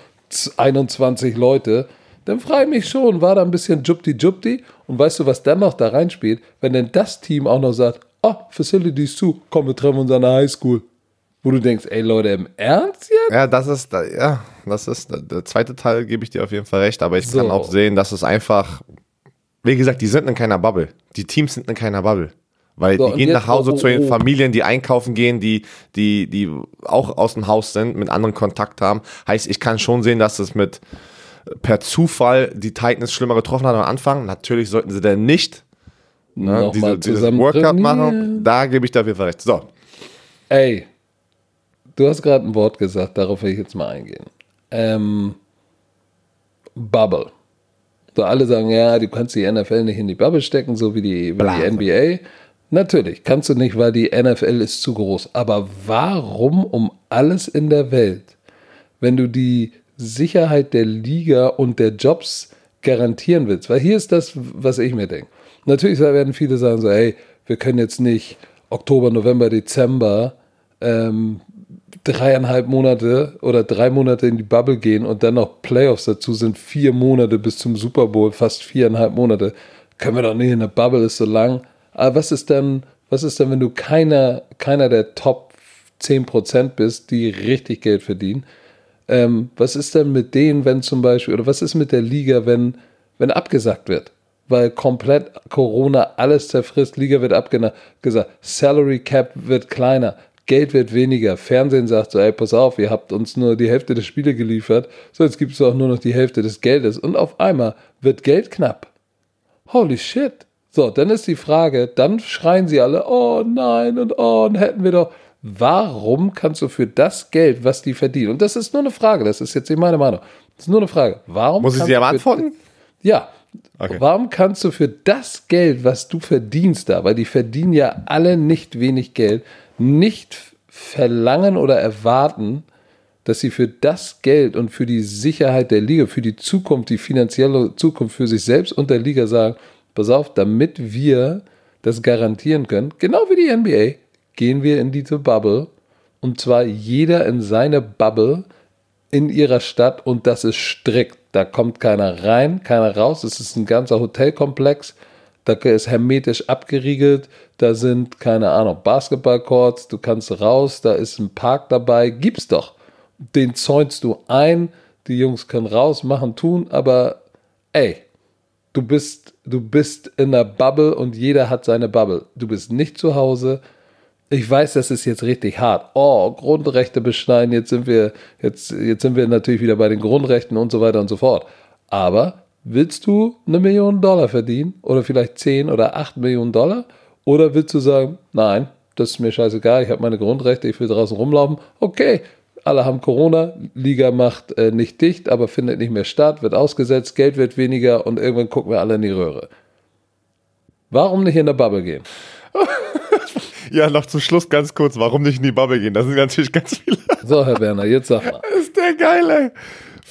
21 Leute, dann frage ich mich schon, war da ein bisschen Jupti-Jupti? Und weißt du, was dann noch da reinspielt? Wenn denn das Team auch noch sagt, oh, Facilities zu, komm, wir treffen uns an der Highschool. Wo du denkst, ey Leute, im Ernst jetzt? Ja, das ist, ja, das ist, der zweite Teil gebe ich dir auf jeden Fall recht, aber ich so. kann auch sehen, dass es einfach, wie gesagt, die sind in keiner Bubble. Die Teams sind in keiner Bubble. Weil so, die gehen nach Hause oh, zu ihren oh. Familien, die einkaufen gehen, die, die, die auch aus dem Haus sind, mit anderen Kontakt haben. Heißt, ich kann schon sehen, dass es mit per Zufall die Titans schlimmer getroffen hat am Anfang. Natürlich sollten sie denn nicht ne, diese, dieses Workout machen. Da gebe ich dir auf jeden Fall recht. So. Ey, Du hast gerade ein Wort gesagt, darauf will ich jetzt mal eingehen. Ähm, Bubble. So alle sagen, ja, du kannst die NFL nicht in die Bubble stecken, so wie die, wie die NBA. Natürlich, kannst du nicht, weil die NFL ist zu groß. Aber warum um alles in der Welt, wenn du die Sicherheit der Liga und der Jobs garantieren willst? Weil hier ist das, was ich mir denke. Natürlich werden viele sagen so, hey, wir können jetzt nicht Oktober, November, Dezember ähm, dreieinhalb Monate oder drei Monate in die Bubble gehen und dann noch Playoffs dazu sind, vier Monate bis zum Super Bowl, fast viereinhalb Monate, können wir doch nicht in der Bubble, ist so lang. Aber was ist denn, was ist denn, wenn du keiner, keiner der Top 10% bist, die richtig Geld verdienen? Ähm, was ist denn mit denen, wenn zum Beispiel, oder was ist mit der Liga, wenn, wenn abgesagt wird? Weil komplett Corona alles zerfrisst, Liga wird abgesagt, Salary Cap wird kleiner. Geld wird weniger. Fernsehen sagt so, ey, pass auf, ihr habt uns nur die Hälfte der Spiele geliefert, so jetzt gibt es auch nur noch die Hälfte des Geldes. Und auf einmal wird Geld knapp. Holy shit. So, dann ist die Frage, dann schreien sie alle, oh nein und oh, und hätten wir doch. Warum kannst du für das Geld, was die verdienen, und das ist nur eine Frage, das ist jetzt nicht meine Meinung, das ist nur eine Frage, warum. Muss ich sie aber antworten? Ja, Okay. Warum kannst du für das Geld, was du verdienst da, weil die verdienen ja alle nicht wenig Geld, nicht verlangen oder erwarten, dass sie für das Geld und für die Sicherheit der Liga, für die Zukunft, die finanzielle Zukunft für sich selbst und der Liga sagen, pass auf, damit wir das garantieren können, genau wie die NBA, gehen wir in diese Bubble und zwar jeder in seine Bubble in ihrer Stadt und das ist strikt. Da kommt keiner rein, keiner raus. Es ist ein ganzer Hotelkomplex. Da ist hermetisch abgeriegelt. Da sind, keine Ahnung, Basketballcourts. Du kannst raus. Da ist ein Park dabei. Gibt's doch. Den zäunst du ein. Die Jungs können raus, machen, tun. Aber ey, du bist, du bist in der Bubble und jeder hat seine Bubble. Du bist nicht zu Hause ich weiß, das ist jetzt richtig hart. Oh, Grundrechte beschneiden, jetzt sind wir, jetzt, jetzt sind wir natürlich wieder bei den Grundrechten und so weiter und so fort. Aber willst du eine Million Dollar verdienen oder vielleicht 10 oder 8 Millionen Dollar? Oder willst du sagen, nein, das ist mir scheißegal, ich habe meine Grundrechte, ich will draußen rumlaufen. Okay, alle haben Corona, Liga macht äh, nicht dicht, aber findet nicht mehr statt, wird ausgesetzt, Geld wird weniger und irgendwann gucken wir alle in die Röhre. Warum nicht in der Bubble gehen? Ja, noch zum Schluss ganz kurz, warum nicht in die Bubble gehen? Das sind natürlich ganz viele. So, Herr Werner, jetzt sag mal. Das ist der geile.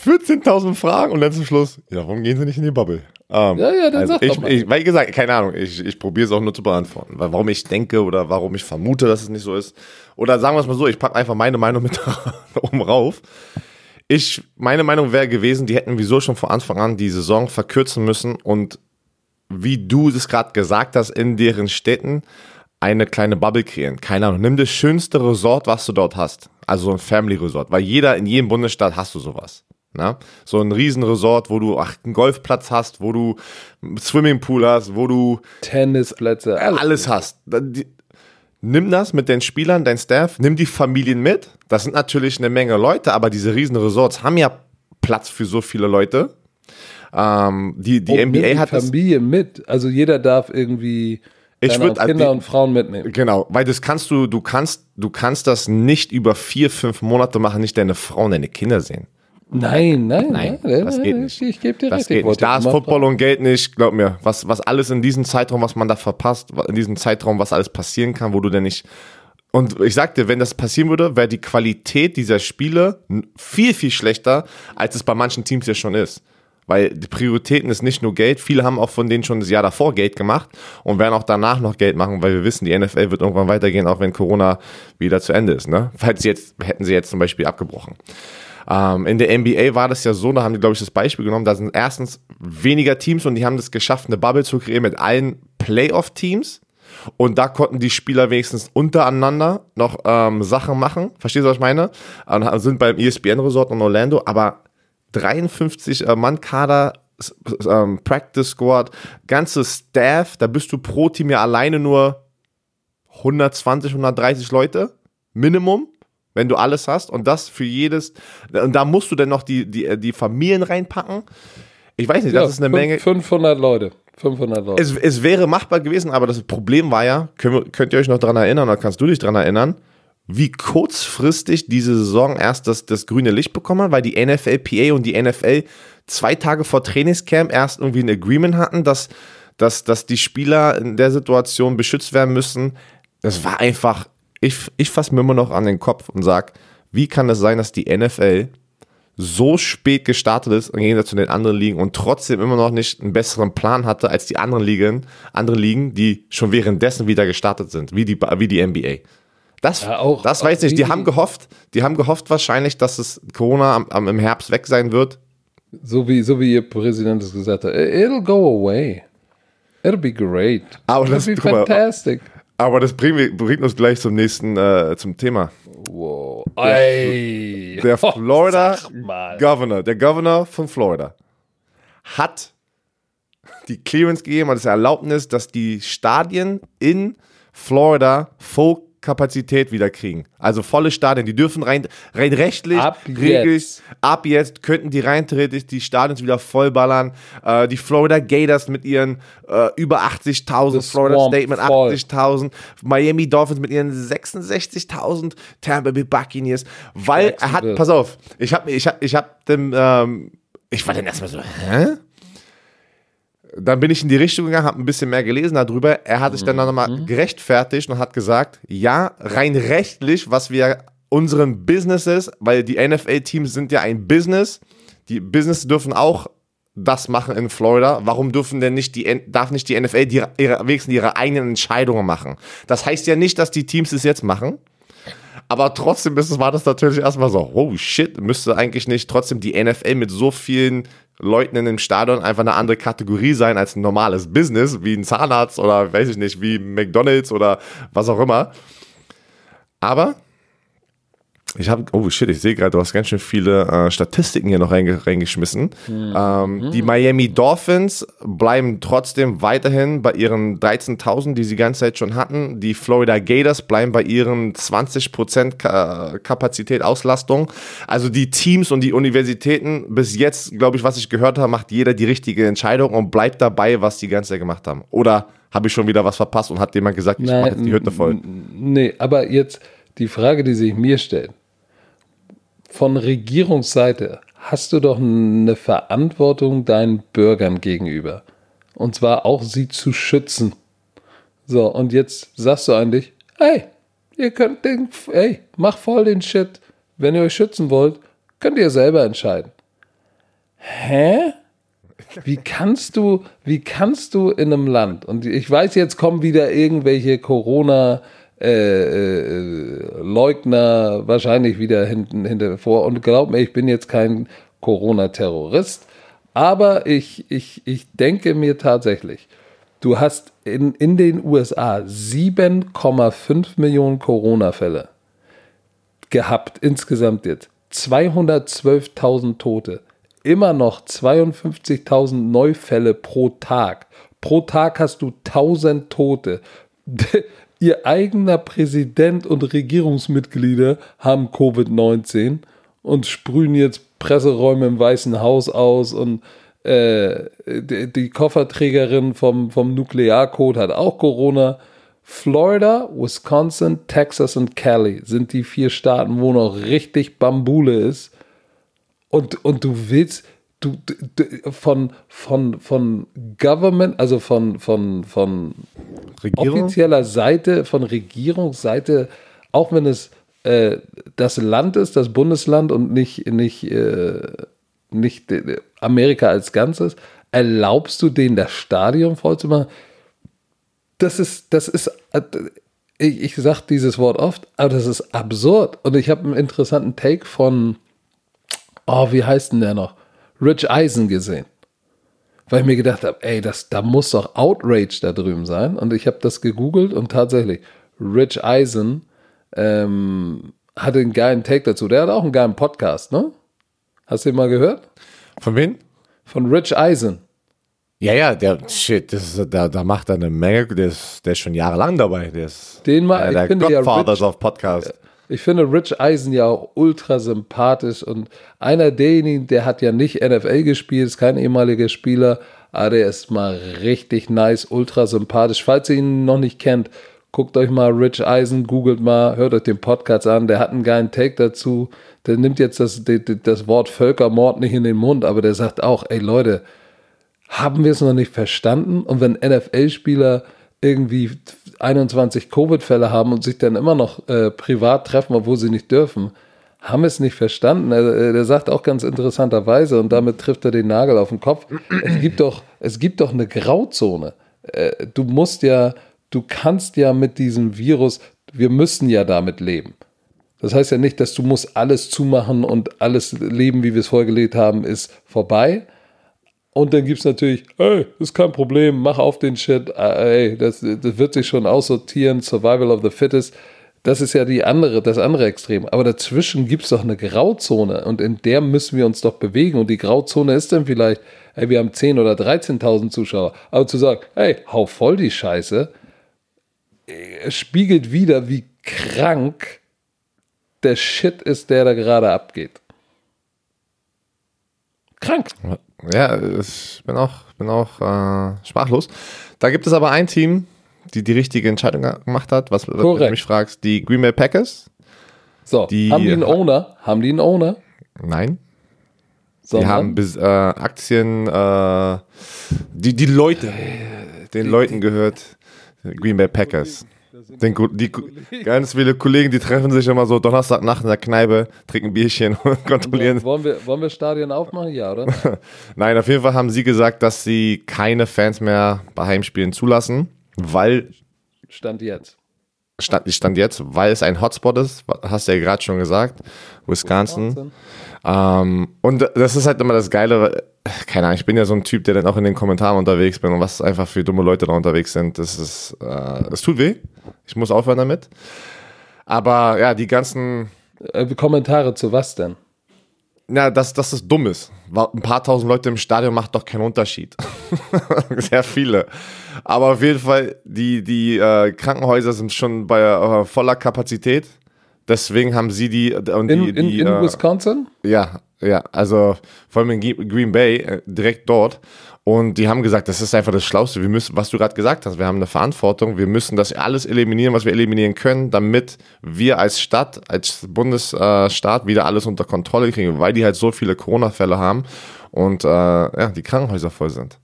14.000 Fragen und dann zum Schluss, ja, warum gehen sie nicht in die Bubble? Ähm, Ja, ja, dann also sag ich, doch mal. ich, weil gesagt, keine Ahnung, ich, ich probiere es auch nur zu beantworten. Weil warum ich denke oder warum ich vermute, dass es nicht so ist. Oder sagen wir es mal so, ich packe einfach meine Meinung mit oben rauf. Ich, meine Meinung wäre gewesen, die hätten wieso schon von Anfang an die Saison verkürzen müssen und wie du es gerade gesagt hast, in deren Städten eine kleine Bubble kreieren. Keine Ahnung, nimm das schönste Resort, was du dort hast. Also so ein Family Resort, weil jeder in jedem Bundesstaat hast du sowas. Na? So ein Riesenresort, wo du ach, einen Golfplatz hast, wo du einen Swimmingpool hast, wo du Tennisplätze, alles. alles hast. Nimm das mit den Spielern, dein Staff, nimm die Familien mit. Das sind natürlich eine Menge Leute, aber diese Riesenresorts haben ja Platz für so viele Leute. Ähm, die die Und nimm NBA die hat Familie mit. Also jeder darf irgendwie Ich würd- Kinder die- und Frauen mitnehmen. Genau, weil das kannst du, du kannst, du kannst das nicht über vier, fünf Monate machen, nicht deine Frau und deine Kinder sehen. Nein, nein, Nein, nein, das nein, geht nicht. Ich, ich gebe dir Das recht. geht ich nicht. Da ist Football und Geld nicht, glaub mir, was, was alles in diesem Zeitraum, was man da verpasst, in diesem Zeitraum, was alles passieren kann, wo du denn nicht. Und ich sag dir, wenn das passieren würde, wäre die Qualität dieser Spiele viel, viel schlechter, als es bei manchen Teams ja schon ist. Weil die Prioritäten ist nicht nur Geld, viele haben auch von denen schon das Jahr davor Geld gemacht und werden auch danach noch Geld machen, weil wir wissen, die NFL wird irgendwann weitergehen, auch wenn Corona wieder zu Ende ist. Ne? Falls sie jetzt, hätten sie jetzt zum Beispiel abgebrochen. Ähm, in der NBA war das ja so, da haben die, glaube ich, das Beispiel genommen, da sind erstens weniger Teams und die haben das geschafft, eine Bubble zu kreieren mit allen Playoff-Teams. Und da konnten die Spieler wenigstens untereinander noch ähm, Sachen machen. Verstehst du, was ich meine? Und sind beim ESPN-Resort in Orlando, aber 53 äh, ähm, Practice Squad, ganze Staff, da bist du pro Team ja alleine nur 120, 130 Leute, Minimum, wenn du alles hast und das für jedes, und da musst du dann noch die, die, die Familien reinpacken. Ich weiß nicht, das Ja, ist eine fünf- Menge. 500 Leute. 500 Leute. Es, es wäre machbar gewesen, aber das Problem war ja, wir, könnt ihr euch noch dran erinnern, oder kannst du dich dran erinnern, wie kurzfristig diese Saison erst das, das grüne Licht bekommen hat, weil die NFLPA und die NFL zwei Tage vor Trainingscamp erst irgendwie ein Agreement hatten, dass, dass, dass die Spieler in der Situation beschützt werden müssen. Das war einfach, ich, ich fasse mir immer noch an den Kopf und sag, wie kann es sein, dass die NFL so spät gestartet ist im Gegensatz zu den anderen Ligen und trotzdem immer noch nicht einen besseren Plan hatte als die anderen Ligen, andere Ligen, die schon währenddessen wieder gestartet sind, wie die, wie die NBA. Das, Ja, auch- das weiß ich nicht. Die wie haben die- gehofft, die haben gehofft wahrscheinlich, dass es Corona am, am, im Herbst weg sein wird. So wie, so wie ihr Präsident es gesagt hat. It'll go away. It'll be great. Aber It'll das- be guck mal, fantastic. Aber das bringt, bringt uns gleich zum nächsten, äh, zum Thema. Wow. Ey. Der Florida sag mal. Governor, der Governor von Florida, hat die Clearance gegeben, also das Erlaubnis, dass die Stadien in Florida Vollkapazität wieder kriegen. Also volle Stadien, die dürfen rein, rein rechtlich, Ab jetzt. ab jetzt könnten die rein theoretisch die Stadions wieder vollballern. Äh, die Florida Gators mit ihren äh, über 80.000, The Florida State mit voll. 80.000, Miami Dolphins mit ihren 66.000, Tampa Bay Buccaneers, weil er hat, pass auf, ich habe ich hab, ich hab dem, ähm, ich war dann erstmal so, hä? Dann bin ich in die Richtung gegangen, habe ein bisschen mehr gelesen darüber. Er hat sich dann nochmal gerechtfertigt und hat gesagt, ja, rein rechtlich, was wir unseren Businesses, weil die NFL-Teams sind ja ein Business, die Business dürfen auch das machen in Florida. Warum dürfen denn nicht die, darf nicht die NFL die, ihre, wenigstens ihre eigenen Entscheidungen machen? Das heißt ja nicht, dass die Teams es jetzt machen. Aber trotzdem ist war das natürlich erstmal so, oh shit, müsste eigentlich nicht trotzdem die NFL mit so vielen Leuten in dem Stadion einfach eine andere Kategorie sein als ein normales Business, wie ein Zahnarzt oder weiß ich nicht, wie McDonalds oder was auch immer. Aber ich habe, oh shit, ich sehe gerade, du hast ganz schön viele äh, Statistiken hier noch reinge reingeschmissen. Ähm, die Miami Dolphins bleiben trotzdem weiterhin bei ihren 13.000, die sie die ganze Zeit schon hatten. Die Florida Gators bleiben bei ihren 20% Ka Kapazität, Auslastung. Also die Teams und die Universitäten, bis jetzt, glaube ich, was ich gehört habe, macht jeder die richtige Entscheidung und bleibt dabei, was die ganze Zeit gemacht haben. Oder habe ich schon wieder was verpasst und hat jemand gesagt, ich mache jetzt die Hütte voll? Nee, aber jetzt die Frage, die sich mir stellt. Von Regierungsseite hast du doch eine Verantwortung deinen Bürgern gegenüber. Und zwar auch sie zu schützen. So, und jetzt sagst du eigentlich, hey, ihr könnt den, hey, mach voll den Shit. Wenn ihr euch schützen wollt, könnt ihr selber entscheiden. hä? Wie kannst du, wie kannst du in einem Land, und ich weiß, jetzt kommen wieder irgendwelche Corona- äh, äh, Leugner wahrscheinlich wieder hinten hinter vor. Und glaub mir, ich bin jetzt kein Corona-Terrorist, aber ich, ich, ich denke mir tatsächlich, du hast in, in den USA 7,5 Millionen Corona-Fälle gehabt, insgesamt jetzt. 212.000 Tote. Immer noch 52.000 Neufälle pro Tag. Pro Tag hast du 1000 Tote. Ihr eigener Präsident und Regierungsmitglieder haben Covid-19 und sprühen jetzt Presseräume im Weißen Haus aus und äh, die, die, Kofferträgerin vom, vom Nuklearcode hat auch Corona. Florida, Wisconsin, Texas und Cali sind die vier Staaten, wo noch richtig Bambule ist. Und, und du willst, du, du, von, von, von Government, also von, von, von Regierung? offizieller Seite, von Regierungsseite, auch wenn es äh, das Land ist, das Bundesland und nicht, nicht, äh, nicht Amerika als Ganzes, erlaubst du denen das Stadion vollzumachen? Das ist, das ist, äh, ich, ich sage dieses Wort oft, aber das ist absurd. Und ich habe einen interessanten Take von, oh, wie heißt denn der noch? Rich Eisen gesehen. Weil ich mir gedacht habe, ey, das, da muss doch Outrage da drüben sein. Und ich habe das gegoogelt und tatsächlich, Rich Eisen ähm, hatte einen geilen Take dazu. Der hat auch einen geilen Podcast, ne? Hast du ihn mal gehört? Von wem? Von Rich Eisen. Ja, ja, der shit, das ist, da, da macht er eine Menge, der ist, der ist schon jahrelang dabei. Der ist Den mal, äh, der Godfathers ja, of Podcast. Ich finde Rich Eisen ja auch ultra sympathisch und einer derjenigen, der hat ja nicht NFL gespielt, ist kein ehemaliger Spieler, aber der ist mal richtig nice, ultra sympathisch. Falls ihr ihn noch nicht kennt, guckt euch mal Rich Eisen, googelt mal, hört euch den Podcast an, der hat einen geilen Take dazu. Der nimmt jetzt das, das Wort Völkermord nicht in den Mund, aber der sagt auch, ey Leute, haben wir es noch nicht verstanden? Und wenn NFL-Spieler irgendwie 21 Covid-Fälle haben und sich dann immer noch äh, privat treffen, obwohl sie nicht dürfen, haben es nicht verstanden. Er, äh, der sagt auch ganz interessanterweise, und damit trifft er den Nagel auf den Kopf, es gibt doch, es gibt doch eine Grauzone. Äh, du musst ja, du kannst ja mit diesem Virus, wir müssen ja damit leben. Das heißt ja nicht, dass du musst alles zumachen und alles leben, wie wir es vorher gelebt haben, ist vorbei. Und dann gibt es natürlich, hey, ist kein Problem, mach auf den Shit, ey, das, das wird sich schon aussortieren, Survival of the Fittest. Das ist ja die andere, das andere Extrem. Aber dazwischen gibt es doch eine Grauzone und in der müssen wir uns doch bewegen. Und die Grauzone ist dann vielleicht, hey, wir haben 10.000 oder 13.000 Zuschauer. Aber zu sagen, hey, hau voll die Scheiße, spiegelt wieder, wie krank der Shit ist, der da gerade abgeht. Krank. Ja, ich bin auch, bin auch äh, sprachlos. Da gibt es aber ein Team, die die richtige Entscheidung gemacht hat, was wenn du mich fragst, die Green Bay Packers. So, die, haben die einen Owner? Haben die einen Owner? Nein. Sondern? Die haben bis, äh, Aktien, äh, die, die Leute, den die, Leuten gehört, Green Bay Packers. Den, die, ganz viele Kollegen, die treffen sich immer so Donnerstagnacht in der Kneipe, trinken Bierchen und kontrollieren. Wollen wir, wollen wir Stadien aufmachen? Ja, oder? Nein, auf jeden Fall haben sie gesagt, dass sie keine Fans mehr bei Heimspielen zulassen, weil. Stand jetzt. Stand, stand jetzt, weil es ein Hotspot ist, hast du ja gerade schon gesagt, Wisconsin. Wisconsin. Ähm, und das ist halt immer das Geile, keine Ahnung, ich bin ja so ein Typ, der dann auch in den Kommentaren unterwegs bin und was einfach für dumme Leute da unterwegs sind, das ist, äh, es tut weh. Ich muss aufhören damit. Aber ja, die ganzen. Äh, Kommentare zu was denn? Ja, dass, dass das dumm ist. Ein paar tausend Leute im Stadion macht doch keinen Unterschied. Sehr viele. Aber auf jeden Fall, die, die äh, Krankenhäuser sind schon bei äh, voller Kapazität. Deswegen haben sie die. Und in, die, die in, in äh, Wisconsin? Ja, ja. Also vor allem in Green Bay, äh, direkt dort. Und die haben gesagt, das ist einfach das Schlauste. Wir müssen, was du gerade gesagt hast, wir haben eine Verantwortung. Wir müssen das alles eliminieren, was wir eliminieren können, damit wir als Stadt, als Bundesstaat wieder alles unter Kontrolle kriegen, weil die halt so viele Corona-Fälle haben und äh, ja, die Krankenhäuser voll sind.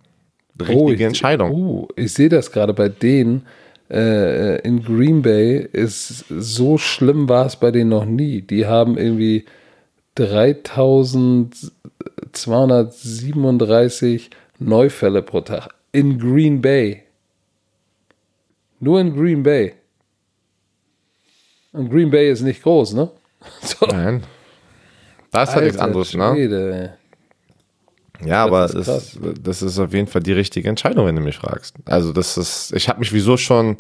Richtige oh, ich, Entscheidung. Uh, ich sehe das gerade bei denen äh, in Green Bay ist so schlimm war es bei denen noch nie. Die haben irgendwie 3237 Neufälle pro Tag in Green Bay. Nur in Green Bay. Und Green Bay ist nicht groß, ne? So. Nein. Das ist halt nichts anderes, ne? Ja, aber das ist, ist, das ist auf jeden Fall die richtige Entscheidung, wenn du mich fragst. Also das ist, ich habe mich wieso schon,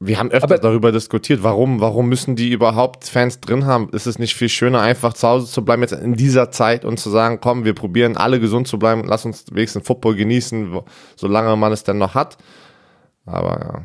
wir haben öfter aber darüber diskutiert, warum, warum müssen die überhaupt Fans drin haben? Ist es nicht viel schöner, einfach zu Hause zu bleiben jetzt in dieser Zeit und zu sagen, komm, wir probieren alle gesund zu bleiben, lass uns wenigstens Football genießen, solange man es denn noch hat. Aber ja.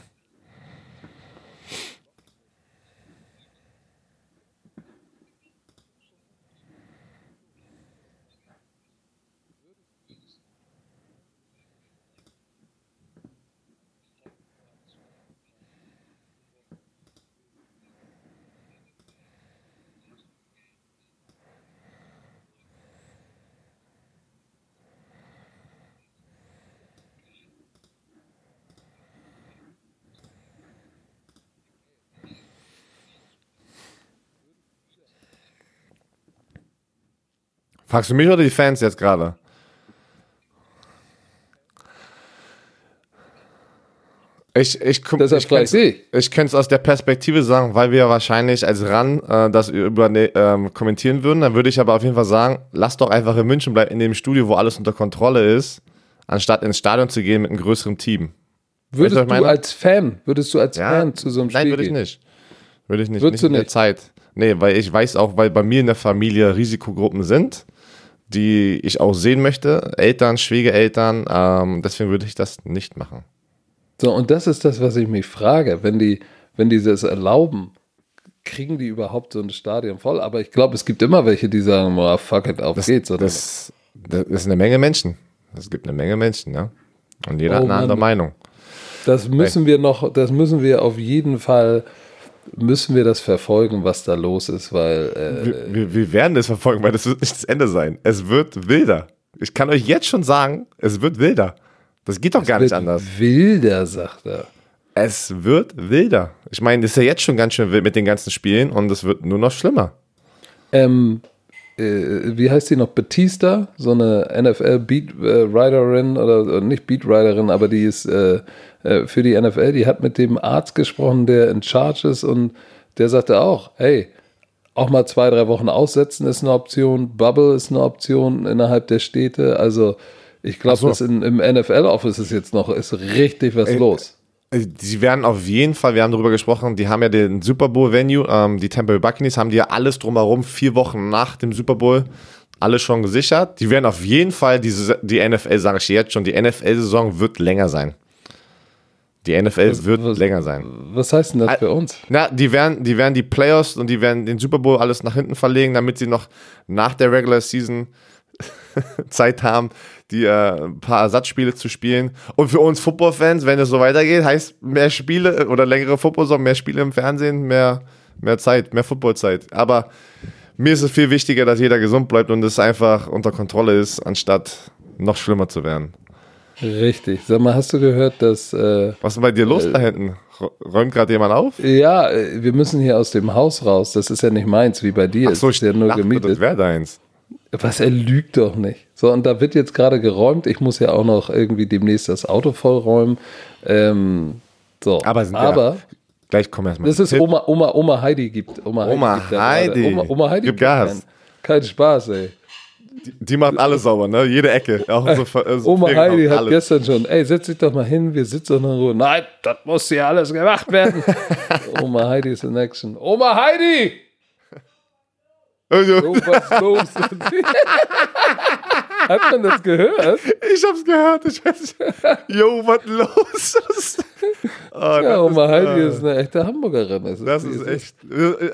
Fragst du mich oder die Fans jetzt gerade? Ich, ich, ich, ich könnte es aus der Perspektive sagen, weil wir wahrscheinlich als RAN äh, das über, ähm, kommentieren würden. Dann würde ich aber auf jeden Fall sagen, lass doch einfach in München bleiben, in dem Studio, wo alles unter Kontrolle ist, anstatt ins Stadion zu gehen mit einem größeren Team. Würdest weißt, du als Fan, würdest du als ja, Fan zu so einem Spiel Nein, würde ich nicht. Würde ich nicht. Würdest nicht in der nicht? Zeit. Nee, weil ich weiß auch, weil bei mir in der Familie Risikogruppen sind die ich auch sehen möchte, Eltern, Schwiegereltern, ähm, deswegen würde ich das nicht machen. So, und das ist das, was ich mich frage, wenn die, wenn die das erlauben, kriegen die überhaupt so ein Stadion voll? Aber ich glaube, es gibt immer welche, die sagen, oh, fuck it, auf das, geht's. Oder? Das, das ist eine Menge Menschen. Es gibt eine Menge Menschen, ja. Und jeder oh, hat eine Mann. andere Meinung. Das müssen wir noch, das müssen wir auf jeden Fall müssen wir das verfolgen, was da los ist, weil. Äh, wir, wir, wir, werden es verfolgen, weil das wird nicht das Ende sein. Es wird wilder. Ich kann euch jetzt schon sagen, es wird wilder. Das geht doch gar nicht anders. Wilder, sagt er. Es wird wilder. Ich meine, das ist ja jetzt schon ganz schön wild mit den ganzen Spielen und es wird nur noch schlimmer. Ähm, äh, wie heißt die noch? Batista, so eine NFL-Beat-Riderin oder nicht Beat-Riderin, aber die ist äh, äh, für die NFL, die hat mit dem Arzt gesprochen, der in Charge ist und der sagte auch, hey, auch mal zwei, drei Wochen aussetzen ist eine Option, Bubble ist eine Option innerhalb der Städte. Also ich glaube, so. dass in, im NFL-Office ist jetzt noch ist richtig was Ey, los. Äh, sie werden auf jeden Fall, wir haben darüber gesprochen, die haben ja den Super Bowl-Venue, ähm, die Tampa Bay Buccaneers haben die ja alles drumherum, vier Wochen nach dem Super Bowl, alles schon gesichert. Die werden auf jeden Fall, diese, die NFL, sage ich jetzt schon, die NFL-Saison wird länger sein. Die NFL was, wird was, länger sein. Was heißt denn das für uns? Na, die werden, die werden die Playoffs und die werden den Super Bowl alles nach hinten verlegen, damit sie noch nach der Regular Season Zeit haben, die äh, ein paar Ersatzspiele zu spielen. Und für uns Football-Fans, wenn es so weitergeht, heißt mehr Spiele oder längere Football-Saison, mehr Spiele im Fernsehen, mehr, mehr Zeit, mehr Football-Zeit. Aber mir ist es viel wichtiger, dass jeder gesund bleibt und es einfach unter Kontrolle ist, anstatt noch schlimmer zu werden. Richtig. Sag mal, hast du gehört, dass. Äh, Was ist denn bei dir los äh, da hinten? Räumt gerade jemand auf? Ja, äh, wir müssen hier aus dem Haus raus. Das ist ja nicht meins, wie bei dir. Ach so, ist ja nur dachte, gemietet. Das wäre deins. Was, er lügt doch nicht. So, und da wird jetzt gerade geräumt. Ich muss ja auch noch irgendwie demnächst das Auto vollräumen. Ähm, so, aber, aber ja, gleich kommen erstmal. Das ist Oma, Oma, Oma Heidi gibt. Oma, Oma Heidi. Heidi. Oma, Oma Heidi gibt Gas. Kein Spaß, ey. Die, die macht alles sauber, ne? Jede Ecke. Auch so, so Oma Heidi hat alles. gestern schon, ey, setz dich doch mal hin, wir sitzen in Ruhe. Nein, das muss hier alles gemacht werden. Oma Heidi ist in Action. Oma Heidi! Also, was los? Hat man das gehört? Ich hab's gehört. Ich weiß nicht. Jo, was los? oh, ja, Oma ist, Heidi äh, ist eine echte Hamburgerin. Das, das ist, echt.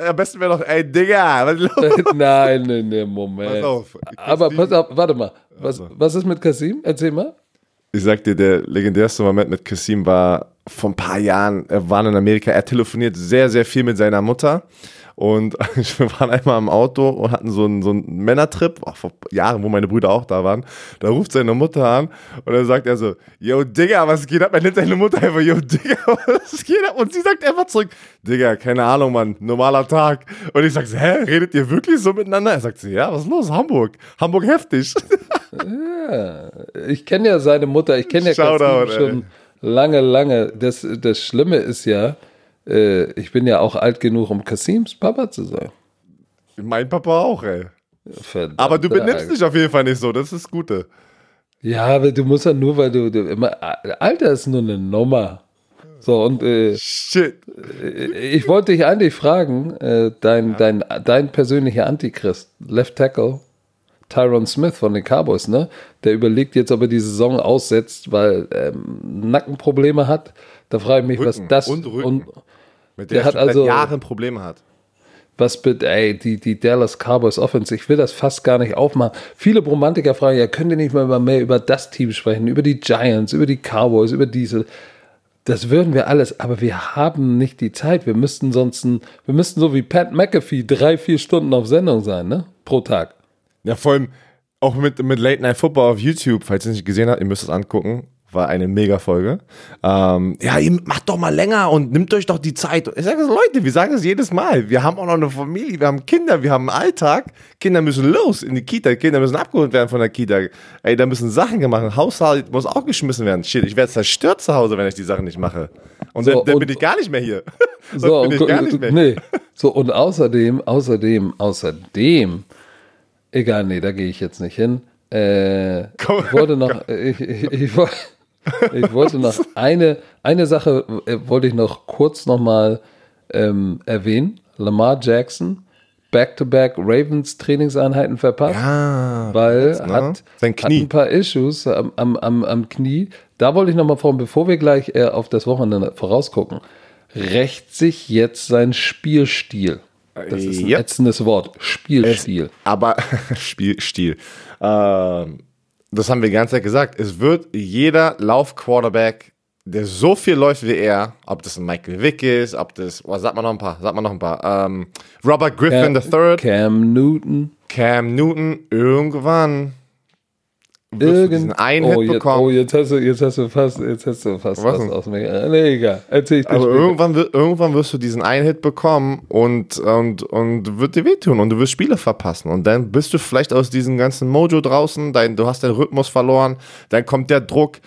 Am besten wäre doch, ey, Digga, was los? nein, nein, nein, Moment. Pass auf. Aber pass auf, warte mal. Was, also. was ist mit Kasim? Erzähl mal. Ich sag dir, der legendärste Moment mit Kasim war vor ein paar Jahren. Er war in Amerika. Er telefoniert sehr, sehr viel mit seiner Mutter. Und wir waren einmal im Auto und hatten so einen, so einen Männertrip, ach, vor Jahren, wo meine Brüder auch da waren. Da ruft seine Mutter an und dann sagt er so, yo, Digga, was geht ab? Er nennt seine Mutter einfach, yo, Digga, was geht ab? Und sie sagt einfach zurück, Digga, keine Ahnung, Mann, normaler Tag. Und ich sag so, hä, redet ihr wirklich so miteinander? Er sagt ja, was ist los? Hamburg. Hamburg heftig. Ja, ich kenne ja seine Mutter, ich kenne ja Shoutout, schon lange, lange. Das, das Schlimme ist ja, äh, ich bin ja auch alt genug, um Kasims Papa zu sein. Mein Papa auch, ey. Verdammt, Aber du benimmst Alter. dich auf jeden Fall nicht so, das ist das Gute. Ja, aber du musst ja nur, weil du, du immer, Alter ist nur eine Nummer. So, und äh, Shit. ich wollte dich eigentlich fragen, äh, dein, dein, dein persönlicher Antichrist, Left Tackle, Tyron Smith von den Cowboys, ne? Der überlegt jetzt, ob er die Saison aussetzt, weil ähm, Nackenprobleme hat. Da frage ich mich, was Rücken das und Rücken. und Mit Der der, hat also- seit Jahren Probleme hat. was bitte, ey, die, die Dallas Cowboys Offense, ich will das fast gar nicht aufmachen. Viele Romantiker fragen, ja, könnt ihr nicht mal über mehr über das Team sprechen, über die Giants, über die Cowboys, über diese. Das würden wir alles, aber wir haben nicht die Zeit. Wir müssten sonst, ein- wir müssten so wie Pat McAfee drei, vier Stunden auf Sendung sein, ne? Pro Tag. Ja, vor allem auch mit, mit Late Night Football auf YouTube, falls ihr es nicht gesehen habt, ihr müsst es angucken. War eine mega Folge. Ähm, ja, ihr macht doch mal länger und nimmt euch doch die Zeit. Ich sage so, Leute, wir sagen es jedes Mal. Wir haben auch noch eine Familie, wir haben Kinder, wir haben einen Alltag. Kinder müssen los in die Kita, Kinder müssen abgeholt werden von der Kita. Ey, da müssen Sachen gemacht. Haushalt muss auch geschmissen werden. Shit, ich werde zerstört zu Hause, wenn ich die Sachen nicht mache. Und So, dann, dann und- bin ich gar nicht mehr hier. So, bin ich und, gar nicht mehr. nee. So, und außerdem, außerdem, außerdem, egal, nee, da gehe ich jetzt nicht hin. Äh, ich wollte noch, ich, ich, ich, ich wollte noch eine, eine Sache, äh, wollte ich noch kurz nochmal ähm, erwähnen. Lamar Jackson, Back-to-Back Ravens Trainingseinheiten verpasst Ah, weil jetzt, ne? hat, Sein hat ein paar Issues am, am, am, am Knie. Da wollte ich nochmal fragen, bevor wir gleich äh, auf das Wochenende vorausgucken, rächt sich jetzt sein Spielstil? Das ist ein Ja. ätzendes Wort. Spielstil. Aber Spielstil. Ähm, das haben wir die ganze Zeit gesagt. Es wird jeder Lauf-Quarterback, der so viel läuft wie er, ob das ein Michael Vick ist, ob das, oh, sag mal noch ein paar, sag mal noch ein paar. Ähm, Robert Griffin III, Cam Newton. Cam Newton, irgendwann Irgend einen oh, Hit jetzt, bekommen. oh, jetzt hast du, jetzt hast du fast, jetzt hast du fast Was was, aus mir. Äh, Nee, egal. Erzähl ich Aber irgendwann, irgendwann wirst du diesen einen Hit bekommen und, und, und wird dir wehtun und du wirst Spiele verpassen. Und dann bist du vielleicht aus diesem ganzen Mojo draußen, dein, du hast deinen Rhythmus verloren, dann kommt der Druck.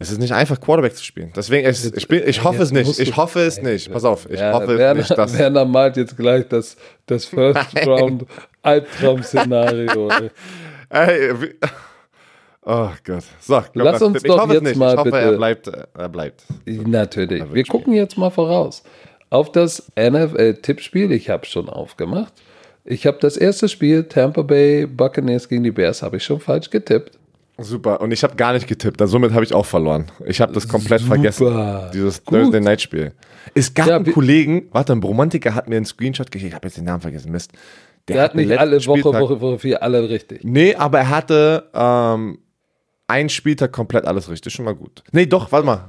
Es ist nicht einfach, Quarterback zu spielen. Deswegen, es, ich, bin, ich hoffe jetzt es nicht. Ich hoffe es nicht. Pass auf, ich Werner, hoffe Werner, nicht, dass. Werner malt jetzt gleich das, das First Round Albtraum-Szenario. ey. Oh Gott. So, ich glaub, Lass das- uns ich doch jetzt nicht. mal ich hoffe, er bitte- bleibt. äh, Er bleibt. Natürlich. Wir gucken jetzt mal voraus auf das NFL-Tippspiel. Ich habe schon aufgemacht. Ich habe das erste Spiel Tampa Bay Buccaneers gegen die Bears habe ich schon falsch getippt. Super. Und ich habe gar nicht getippt. Also somit habe ich auch verloren. Ich habe das komplett Super. vergessen. Dieses Gut. Thursday Night Spiel. Es gab Ja, einen Kollegen, warte, ein Bromantiker hat mir einen Screenshot geschickt. Ich habe jetzt den Namen vergessen. Mist. Der hat nicht alle Woche, Spieltag- Woche, Woche vier alle richtig. Nee, aber er hatte ähm, einen Spieltag komplett alles richtig. Schon mal gut. Nee, doch, warte mal.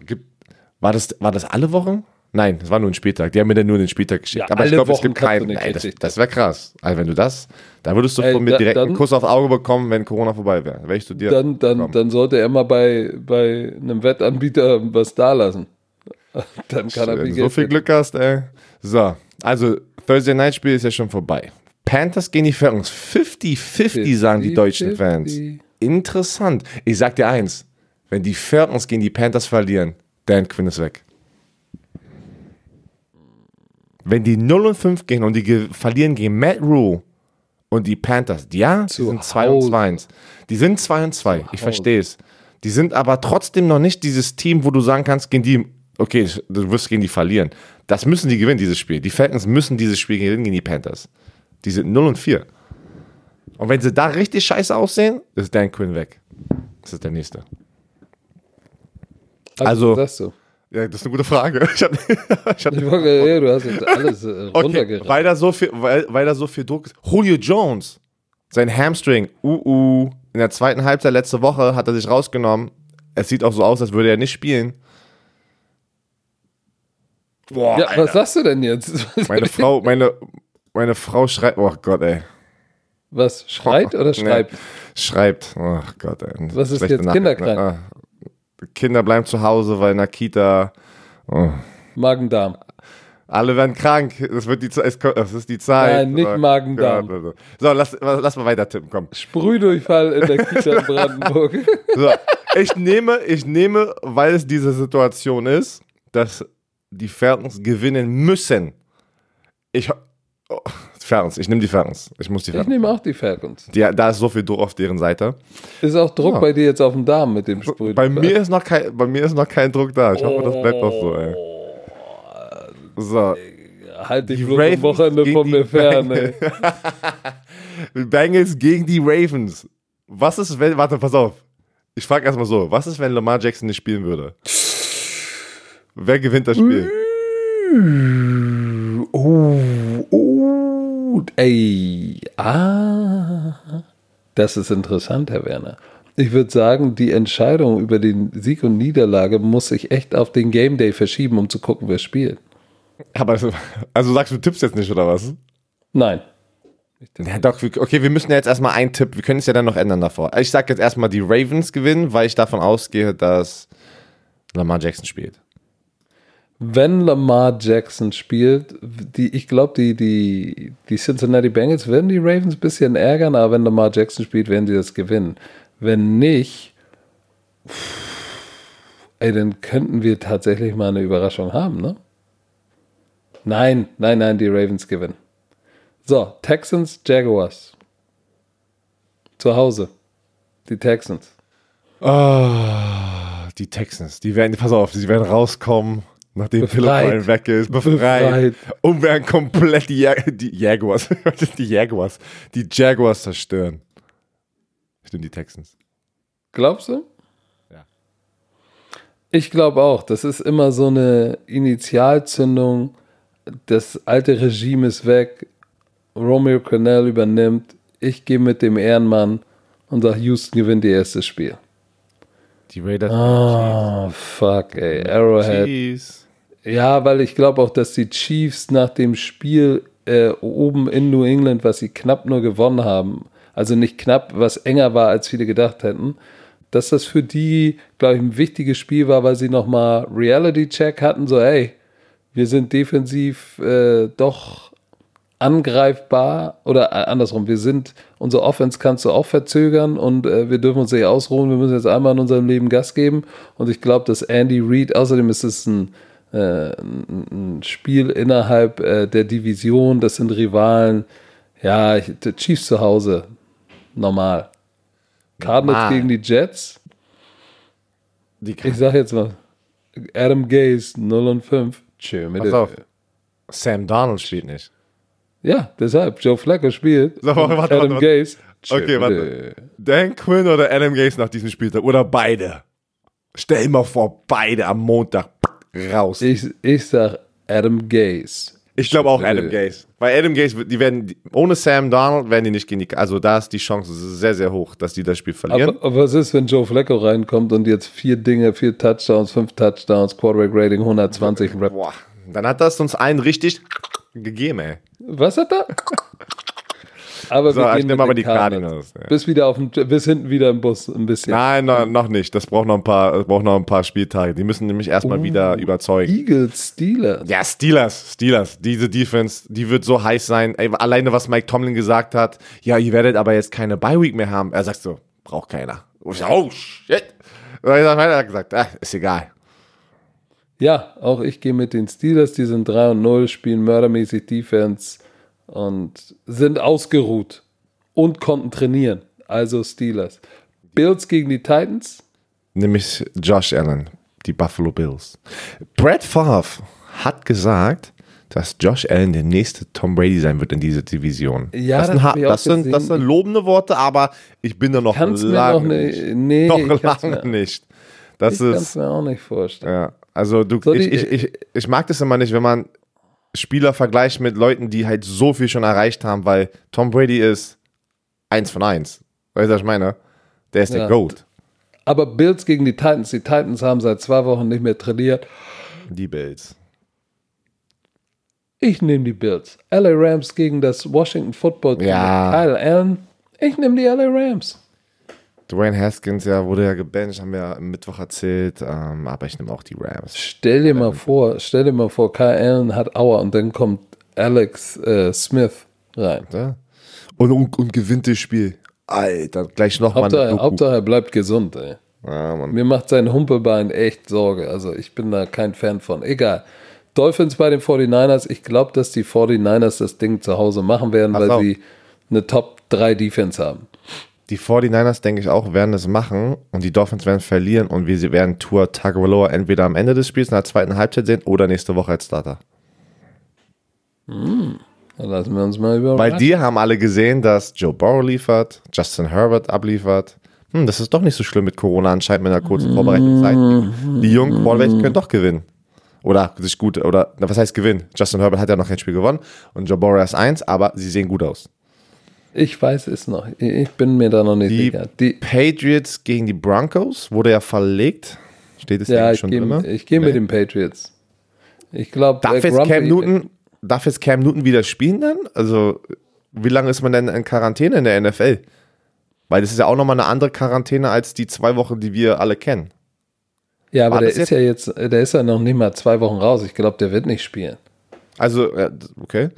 War das, war das alle Wochen? Nein, es war nur ein Spieltag. Die haben mir dann nur den Spieltag geschickt. Ja, aber ich glaube, es Wochen gibt keinen. Ey, das das wäre krass. Also wenn du das, da würdest du Ey, von mir da- direkt einen dann- Kuss aufs Auge bekommen, wenn Corona vorbei wäre. Wäre ich zu dir. Dann, dann, dann sollte er mal bei, bei einem Wettanbieter was da lassen. Dann kann er Wenn du so viel Glück hast, ey. So, also Thursday Night Spiel ist ja schon vorbei. Panthers gegen die Falcons. 50-50 sagen die deutschen 50-50. Fans. Interessant. Ich sag dir eins. Wenn die Falcons gegen die Panthers verlieren, Dan Quinn ist weg. Wenn die 0 und 5 gehen und die ge- verlieren gegen Matt Rule und die Panthers, ja, die sind 2 und Hause. 2. 1. Die sind 2 und 2. Ich verstehe es. Die sind aber trotzdem noch nicht dieses Team, wo du sagen kannst, gegen die, okay, du wirst gegen die verlieren. Das müssen die gewinnen, dieses Spiel. Die Falcons müssen dieses Spiel gewinnen gegen die Panthers. Die sind 0 und 4. Und wenn sie da richtig scheiße aussehen, ist Dan Quinn weg. Das ist der nächste. Also- was sagst du? Ja, das ist eine gute Frage. Ich hab, ich hab, Ich wollte, ja, du hast jetzt alles äh, okay, runtergerannt. weil da, so viel, weil, weil da so viel Druck ist. Julio Jones, sein Hamstring, uh, uh, in der zweiten Halbzeit letzte Woche hat er sich rausgenommen. Es sieht auch so aus, als würde er nicht spielen. Boah, Ja, Alter. was sagst du denn jetzt? Meine Frau, meine, meine Frau schreibt, oh Gott, ey. Was? Schreit oder Nee. schreibt? Schreibt, oh Gott, ey. Was ist jetzt, Nachricht, kinderkrank? Ne? Ah. Kinder bleiben zu Hause, weil in der Kita, oh. Magen-Darm. alle werden krank. Es wird die es ist die Zeit. Nein, nicht Oh Magen-Darm. Gott, So, lass, lass mal weiter tippen, komm. Sprühdurchfall in der Kita in Brandenburg. So, ich nehme, ich nehme, weil es diese Situation ist, dass die Falcons gewinnen müssen. Ich, oh, Falcons, ich nehme die Falcons. Ich muss die Ich Falcons. nehme auch die Falcons. Die, da ist so viel Druck auf deren Seite. Ist auch Druck Ja. bei dir jetzt auf dem Darm mit dem Sprühdurchfall? Bei mir ist noch kein, bei mir ist noch kein Druck da. Ich hoffe, das bleibt auch so, ey. So, Halt dich bloß am Wochenende von mir fern, ey. Bengals gegen die Ravens. Was ist, wenn, warte, pass auf. Ich frage erstmal so, was ist, wenn Lamar Jackson nicht spielen würde? Wer gewinnt das Spiel? Oh, oh, ey, ah. Das ist interessant, Herr Werner. Ich würde sagen, die Entscheidung über den Sieg und Niederlage muss sich echt auf den Game Day verschieben, um zu gucken, wer spielt. Aber, also sagst du, tippst jetzt nicht, oder was? Nein. Ja, doch, okay, wir müssen ja jetzt erstmal einen Tipp, wir können es ja dann noch ändern davor. Ich sag jetzt erstmal, die Ravens gewinnen, weil ich davon ausgehe, dass Lamar Jackson spielt. Wenn Lamar Jackson spielt, die, ich glaube, die, die, die Cincinnati Bengals werden die Ravens ein bisschen ärgern, aber wenn Lamar Jackson spielt, werden sie das gewinnen. Wenn nicht, ey, dann könnten wir tatsächlich mal eine Überraschung haben, ne? Nein, nein, nein, die Ravens gewinnen. So, Texans, Jaguars. Zu Hause. Die Texans. Ah, die Texans, die werden, pass auf, die werden rauskommen, nachdem Philip Befreit. Ryan weg ist, befreit, Befreit. und werden komplett die, Jag die Jaguars, die Jaguars, die Jaguars zerstören. Stimmt, die Texans. Glaubst du? Ja. Ich glaube auch. Das ist immer so eine Initialzündung. Das alte Regime ist weg. Romeo Cornell übernimmt. Ich gehe mit dem Ehrenmann und sage, Houston gewinnt ihr erstes Spiel. Die Raiders. Oh, fuck, ey. Arrowhead. Chiefs. Ja, weil ich glaube auch, dass die Chiefs nach dem Spiel äh, oben in New England, was sie knapp nur gewonnen haben, also nicht knapp, was enger war, als viele gedacht hätten, dass das für die, glaube ich, ein wichtiges Spiel war, weil sie nochmal Reality-Check hatten, so, ey, wir sind defensiv äh, doch angreifbar oder äh, andersrum, wir sind, unsere Offense kannst du auch verzögern und äh, wir dürfen uns nicht ausruhen, wir müssen jetzt einmal in unserem Leben Gas geben und ich glaube, dass Andy Reid, außerdem ist es ein, ein, ein Spiel innerhalb äh, der Division, das sind Rivalen, ja, Chiefs zu Hause, normal. Cardinals Normal. gegen die Jets, Die ich sag jetzt mal, Adam Gaze 0 und 5, tschö mit Pass auf. Sam Donald spielt nicht. Ja, deshalb, Joe Flacco spielt. So, warte, warte, Adam warte. Gaze. Okay, warte. Dan Quinn oder Adam Gase nach diesem Spieltag? Oder beide? Stell mal vor, beide am Montag raus. Ich, Ich, ich sag Adam Gaze. glaube auch Adam Äh. Gase. Weil Adam wird- die werden, ohne Sam Donald werden die nicht gegen die, also da ist die Chance sehr, sehr hoch, dass die das Spiel verlieren. Aber, aber was ist, wenn Joe Flacco reinkommt und jetzt vier Dinge, vier Touchdowns, fünf Touchdowns, Quarterback Rating 120 Rap. Boah, dann hat das uns einen richtig gegeben, ey. Was hat er? Aber So, wir ich gehen nehme mit aber die Cardinals, ja. Bis wieder auf dem, bis hinten wieder im Bus ein bisschen. Nein, no, noch nicht. Das braucht noch ein paar, braucht noch ein paar Spieltage. Die müssen nämlich erstmal Oh. wieder überzeugen. Eagles, Steelers. Ja, Steelers, Steelers. Diese Defense, die wird so heiß sein. Ey, alleine was Mike Tomlin gesagt hat, ja, ihr werdet aber jetzt keine Bye-Week mehr haben. Er sagt so, braucht keiner. Ich sag, Oh, shit. Und er hat gesagt, ah, ist egal. Ja, auch ich gehe mit den Steelers. Die sind 3 und 0, spielen mördermäßig Defense und sind ausgeruht und konnten trainieren. Also Steelers. Bills gegen die Titans. Nämlich Josh Allen, die Buffalo Bills. Brett Favre hat gesagt, dass Josh Allen der nächste Tom Brady sein wird in dieser Division. Ja, das, das sind, das, sind, das sind lobende Worte, aber ich bin da noch Kannst mir lange noch ne- nicht. nee, noch lange mir- nicht. Das Ich kann es mir auch nicht vorstellen. ja, also du, So, ich, ich, ich, ich mag das immer nicht, wenn man Spieler vergleicht mit Leuten, die halt so viel schon erreicht haben, weil Tom Brady ist eins von eins. Weißt du, was ich meine? Der ist der Ja. GOAT. Aber Bills gegen die Titans. Die Titans haben seit zwei Wochen nicht mehr trainiert. Die Bills. Ich nehme die Bills. LA Rams gegen das Washington Football Team. Ja. Kyle Allen. Ich nehme die LA Rams. Dwayne Haskins, ja, wurde ja gebencht, haben wir ja am Mittwoch erzählt, ähm, aber ich nehme auch die Rams. Stell dir mal vor, stell dir mal vor, Kyle Allen hat Aua und dann kommt Alex äh, Smith rein. Ja? Und, und, und gewinnt das Spiel. Alter, gleich nochmal Hauptsache. Hauptsache er bleibt gesund, ey. Ja. Mir macht sein Humpelbein echt Sorge. Also ich bin da kein Fan von. Egal. Dolphins bei den 49ers. Ich glaube, dass die 49ers das Ding zu Hause machen werden, Ach weil so. sie eine Top 3 Defense haben. Die 49ers, denke ich auch, werden es machen und die Dolphins werden verlieren und wir werden Tour Tagovailoa entweder am Ende des Spiels in der zweiten Halbzeit sehen oder nächste Woche als Starter. Dann lassen wir uns mal über. Weil die haben alle gesehen, dass Joe Burrow liefert, Justin Herbert abliefert. Hm, das ist doch nicht so schlimm mit Corona anscheinend mit einer kurzen Vorbereitungszeit. Die jungen Quarterbacks können doch gewinnen. Oder sich gut, oder was heißt gewinnen? Justin Herbert hat ja noch kein Spiel gewonnen und Joe Burrow erst eins, aber sie sehen gut aus. Ich weiß es noch. Ich bin mir da noch nicht Die sicher. Die, Patriots gegen die Broncos wurde ja verlegt. Steht es ja, schon gehe drin? ich geh mit den Patriots. Ich glaube, Darf jetzt Cam Newton, darf jetzt Cam Newton wieder spielen dann? Also, wie lange ist man denn in Quarantäne in der NFL? Weil das ist ja auch nochmal eine andere Quarantäne als die zwei Wochen, die wir alle kennen. Ja, aber War der ist ja jetzt, der ist ja noch nicht mal zwei Wochen raus. Ich glaube, der wird nicht spielen. Also, ja, okay.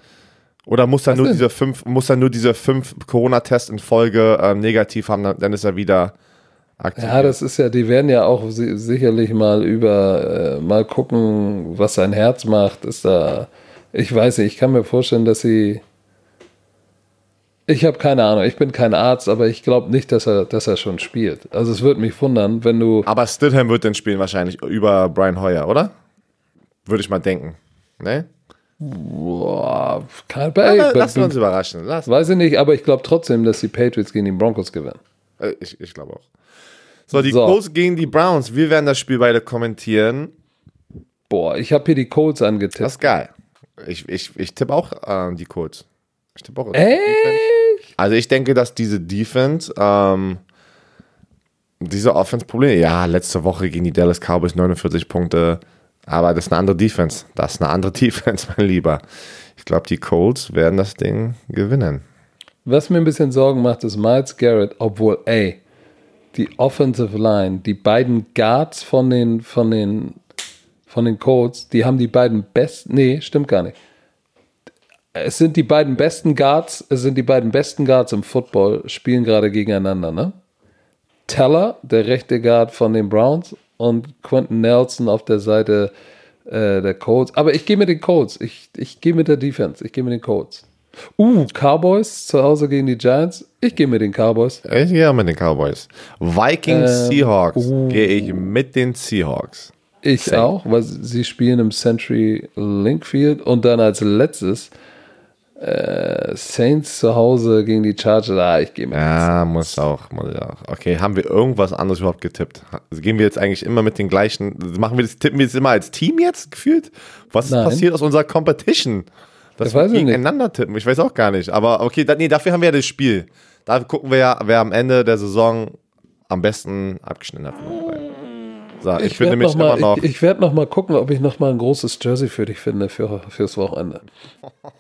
Oder muss er nur diese fünf, muss er nur diese fünf Corona-Tests in Folge ähm, negativ haben, dann, dann ist er wieder aktiv. Ja, das ist ja, die werden ja auch si sicherlich mal über, äh, mal gucken, was sein Herz macht. Ist da, ich weiß nicht, ich kann mir vorstellen, dass sie. Ich habe keine Ahnung, ich bin kein Arzt, aber ich glaube nicht, dass er, dass er schon spielt. Also es würde mich wundern, wenn du. Aber Stidham wird dann spielen wahrscheinlich über Brian Hoyer, oder? Würde ich mal denken. Ne? Boah, Ja, ey, lassen wir uns überraschen. Lass, weiß ich nicht, aber ich glaube trotzdem, dass die Patriots gegen die Broncos gewinnen. äh, ich ich glaube auch. So, die So. Colts gegen die Browns. Wir werden das Spiel beide kommentieren. Boah, ich habe hier die Colts angetippt. Das ist geil. Ich, ich, ich tippe auch ähm, die Colts. Ich tippe auch. Echt? Also ich denke, dass diese Defense, ähm, diese Offense-Probleme, ja, letzte Woche gegen die Dallas Cowboys 49 Punkte, aber das ist eine andere Defense. Das ist eine andere Defense, mein Lieber. Ich glaube, die Colts werden das Ding gewinnen. Was mir ein bisschen Sorgen macht, ist Miles Garrett, obwohl, ey, die Offensive Line, die beiden Guards von den, von den, von den Colts, die haben die beiden besten, nee, stimmt gar nicht. Es sind die beiden besten Guards, es sind die beiden besten Guards im Football, spielen gerade gegeneinander, ne? Teller, der rechte Guard von den Browns und Quentin Nelson auf der Seite äh, der Colts. Aber ich gehe mit den Colts. Ich, ich gehe mit der Defense. Ich gehe mit den Colts. Uh, Cowboys zu Hause gegen die Giants. Ich gehe mit den Cowboys. Ich gehe mit den Cowboys. Vikings, Ähm, Seahawks. uh. Gehe ich mit den Seahawks. Ich Same. auch, weil sie spielen im Century Link Field. Und dann als letztes äh, Saints zu Hause gegen die Chargers. Ah, ich gehe mit Ja, muss auch, muss ich auch. Okay, haben wir irgendwas anderes überhaupt getippt? Also gehen wir jetzt eigentlich immer mit den gleichen, machen wir das, tippen wir jetzt immer als Team jetzt gefühlt? Was ist Nein. passiert aus unserer Competition? Dass Das wir weiß ich nicht. gegeneinander tippen, ich weiß auch gar nicht. Aber okay, da, nee, dafür haben wir ja das Spiel. Da gucken wir ja, wer am Ende der Saison am besten abgeschnitten hat. So, ich, Ich werde nämlich noch, immer mal- noch. ich, ich werd noch mal gucken, ob ich noch mal ein großes Jersey für dich finde für, fürs Wochenende.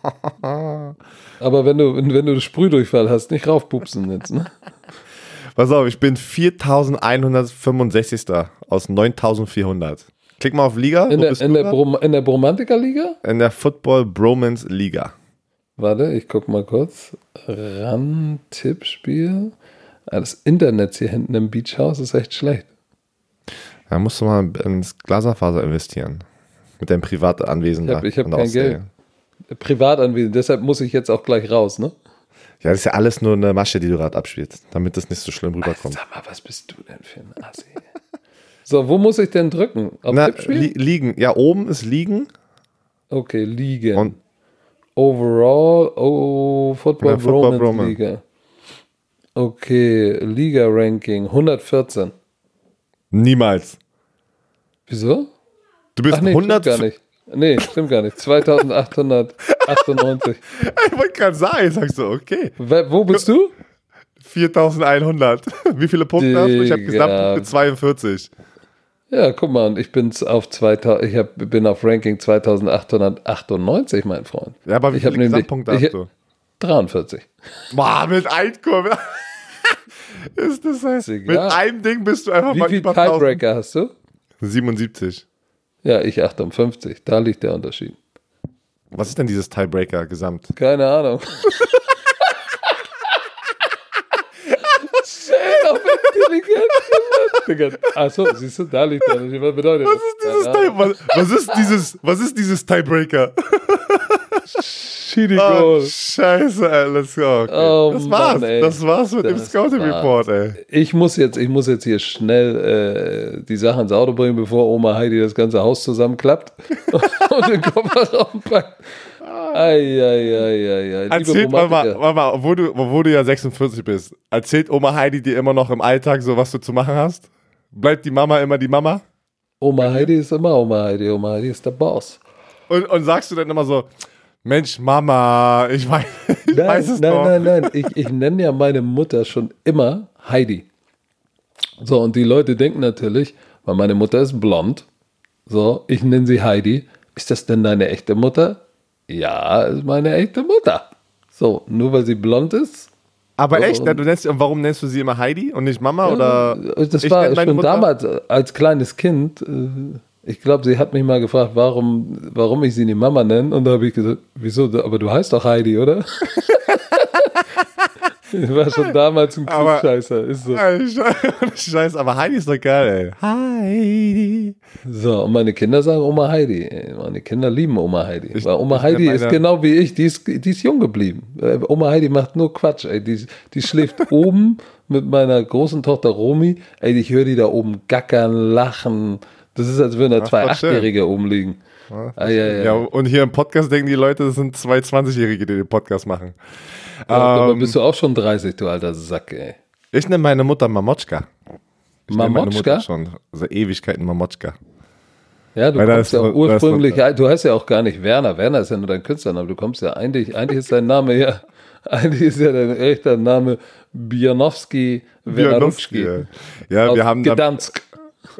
Aber wenn du, wenn du Sprühdurchfall hast, nicht raufpupsen jetzt. Ne? Pass auf, ich bin 4165. aus 9400. Klick mal auf Liga. In der, in, der? Brom in der Bromantiker-Liga? in der Football Bromance Liga. Warte, ich guck mal kurz. Ran-Tippspiel. Ah, das Internet hier hinten im Beach House ist echt schlecht. Da musst du mal ins Glaserfaser investieren. Mit deinem Privatanwesen. Ich hab- da ich hab kein Ostsee. Geld. Privatanwesen, deshalb muss ich jetzt auch gleich raus, ne? Ja, das ist ja alles nur eine Masche, die du gerade abspielst, damit das nicht so schlimm rüberkommt. Sag mal, was bist du denn für ein Assi? so, wo muss ich denn drücken? Auf Na, li liegen. Ja, oben ist liegen. Okay, Liga. Und Overall, oh, Football, Ja, Football Bromance. Liga. Okay, Liga-Ranking 114. niemals. Wieso? Du bist Ach nee, 100. stimmt gar nicht. Nee, stimmt gar nicht. 2898. Ich wollte gerade sagen, sagst du, okay. Wer- Wo bist du? 4100. Wie viele Punkte hast du? Ich habe Digga. Gesamtpunkte 42. Ja, guck mal, und ich bin's auf 2000, ich hab, bin auf Ranking 2898, mein Freund. Ja, aber wie Ich viele nämlich- Gesamtpunkte hast ich- du? 43. Boah, mit Einkommen. ist das heißt, Ist mit einem Ding bist du einfach Wie mal viel über 1000. Tiebreaker hast du? 77. Ja, ich 58. Da liegt der Unterschied. Was ist denn dieses Tiebreaker gesamt? Keine Ahnung. Achso, siehst du, da liegt der Unterschied. Was bedeutet Was ist dieses, Keine Tie was, was ist dieses, was ist dieses Tiebreaker? Oh, Goal. scheiße, ey, let's go. Okay. Oh, das war's, Mann, ey. das war's mit dem Das Scouting war's. Report, ey. Ich muss jetzt, ich muss jetzt hier schnell äh, die Sachen ins Auto bringen, bevor Oma Heidi das ganze Haus zusammenklappt und den Kofferraum packt. Eieieiei. Erzählt mal, mal, mal wo, du, wo du ja 46 bist, erzählt Oma Heidi dir immer noch im Alltag so, was du zu machen hast? Bleibt die Mama immer die Mama? Oma Heidi ist immer Oma Heidi. Oma Heidi ist der Boss. Und, und sagst du dann immer so, Mensch, Mama, ich weiß, ich Nein, weiß es nein, noch. nein, nein. Ich, ich nenne ja meine Mutter schon immer Heidi. So, und die Leute denken natürlich, weil meine Mutter ist blond. So, ich nenne sie Heidi. Ist das denn deine echte Mutter? Ja, ist meine echte Mutter. So, nur weil sie blond ist. Aber So, echt, und- du nennst, warum nennst du sie immer Heidi und nicht Mama? oder Das ich war schon Mutter- damals als kleines Kind. äh, Ich glaube, sie hat mich mal gefragt, warum, warum ich sie nicht Mama nenne. Und da habe ich gesagt, wieso? Aber du heißt doch Heidi, oder? Ich war schon damals ein Klugscheißer. Ist so. Scheiße, aber Heidi ist doch geil, ey. Heidi. so, und meine Kinder sagen Oma Heidi. Meine Kinder lieben Oma Heidi. Ich- Weil Oma Heidi ist genau wie ich. Die ist, die ist jung geblieben. Äh, Oma Heidi macht nur Quatsch. Ey. Die, die schläft oben mit meiner großen Tochter Romy. Ey, ich höre die da oben gackern, lachen. Das ist, als würden da Ach, zwei doch schön. Achtjährige umliegen. Ah, ja, ja. Ja, und hier im Podcast denken die Leute, das sind zwei 20-Jährige, die den Podcast machen. Aber Ähm, bist du auch schon 30, du alter Sack, ey. Ich nenne meine Mutter Mamotschka. Ich Mamotschka? Schon seit Ewigkeiten Mamotschka. Ja, du Weil kommst ja auch ursprünglich, ja, du heißt ja auch gar nicht Werner. Werner ist ja nur dein Künstlername. Du kommst ja eigentlich, eigentlich ist dein Name ja, eigentlich ist ja dein echter Name Bianowski, Wernerutschki. Ja, Aus wir haben da, Gdansk.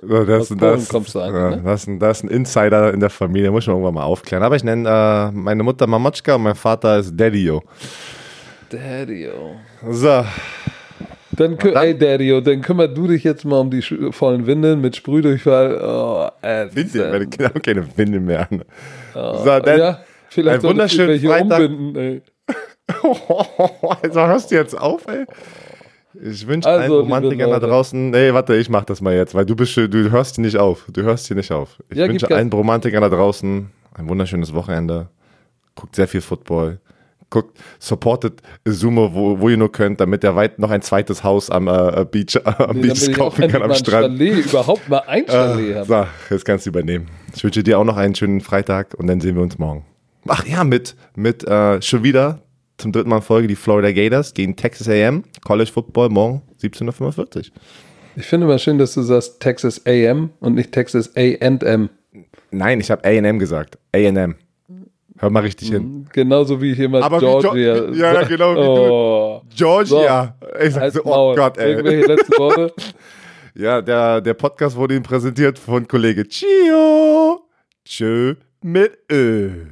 Das, aus das, kommst du eigentlich, ja, ne? das, ist ein- das ist ein Insider in der Familie, muss man irgendwann mal aufklären. Aber ich nenne äh, meine Mutter Mamotschka und mein Vater ist Daddy-O. Daddy-o. So, Dann, kü- ey, Daddy-o, dann kümmer du dich jetzt mal um die vollen Windeln mit Sprühdurchfall. Oh, Windeln, meine. Kinder haben keine Windeln mehr an. So, dann, ja, vielleicht ein wunderschönen Freitag. umbinden, ey. also hörst du jetzt auf, ey? Ich wünsche Also, allen Romantikern da draußen, nee, warte, ich mach das mal jetzt, weil du bist, du hörst hier nicht auf. Du hörst hier nicht auf. Ich Ja, wünsche allen Romantikern da draußen ein wunderschönes Wochenende. Guckt sehr viel Football. Guckt, supportet Sumo, wo, wo ihr nur könnt, damit er weit noch ein zweites Haus am äh, Beach, am Nee, Beach kaufen kann am Strand. Chalet, überhaupt mal ein Chalet Äh, haben. so, jetzt kannst du übernehmen. Ich wünsche dir auch noch einen schönen Freitag und dann sehen wir uns morgen. Ach ja, mit, mit äh, schon wieder zum dritten Mal in Folge die Florida Gators gegen Texas AM, College Football morgen 17.45 Uhr. Ich finde mal schön, dass du sagst Texas AM und nicht Texas A&M. Nein, ich habe AM gesagt. AM. Hör mal richtig hin. Genauso wie hier mal Aber wie Jo- Georgia. ja, genau, wie du. oh. Georgia. ich sag so, oh Maul. Gott, ey. Irgendwelche letzten Worte? Ja, der, der Podcast wurde Ihnen präsentiert von Kollege Chio. Tschö mit Ö.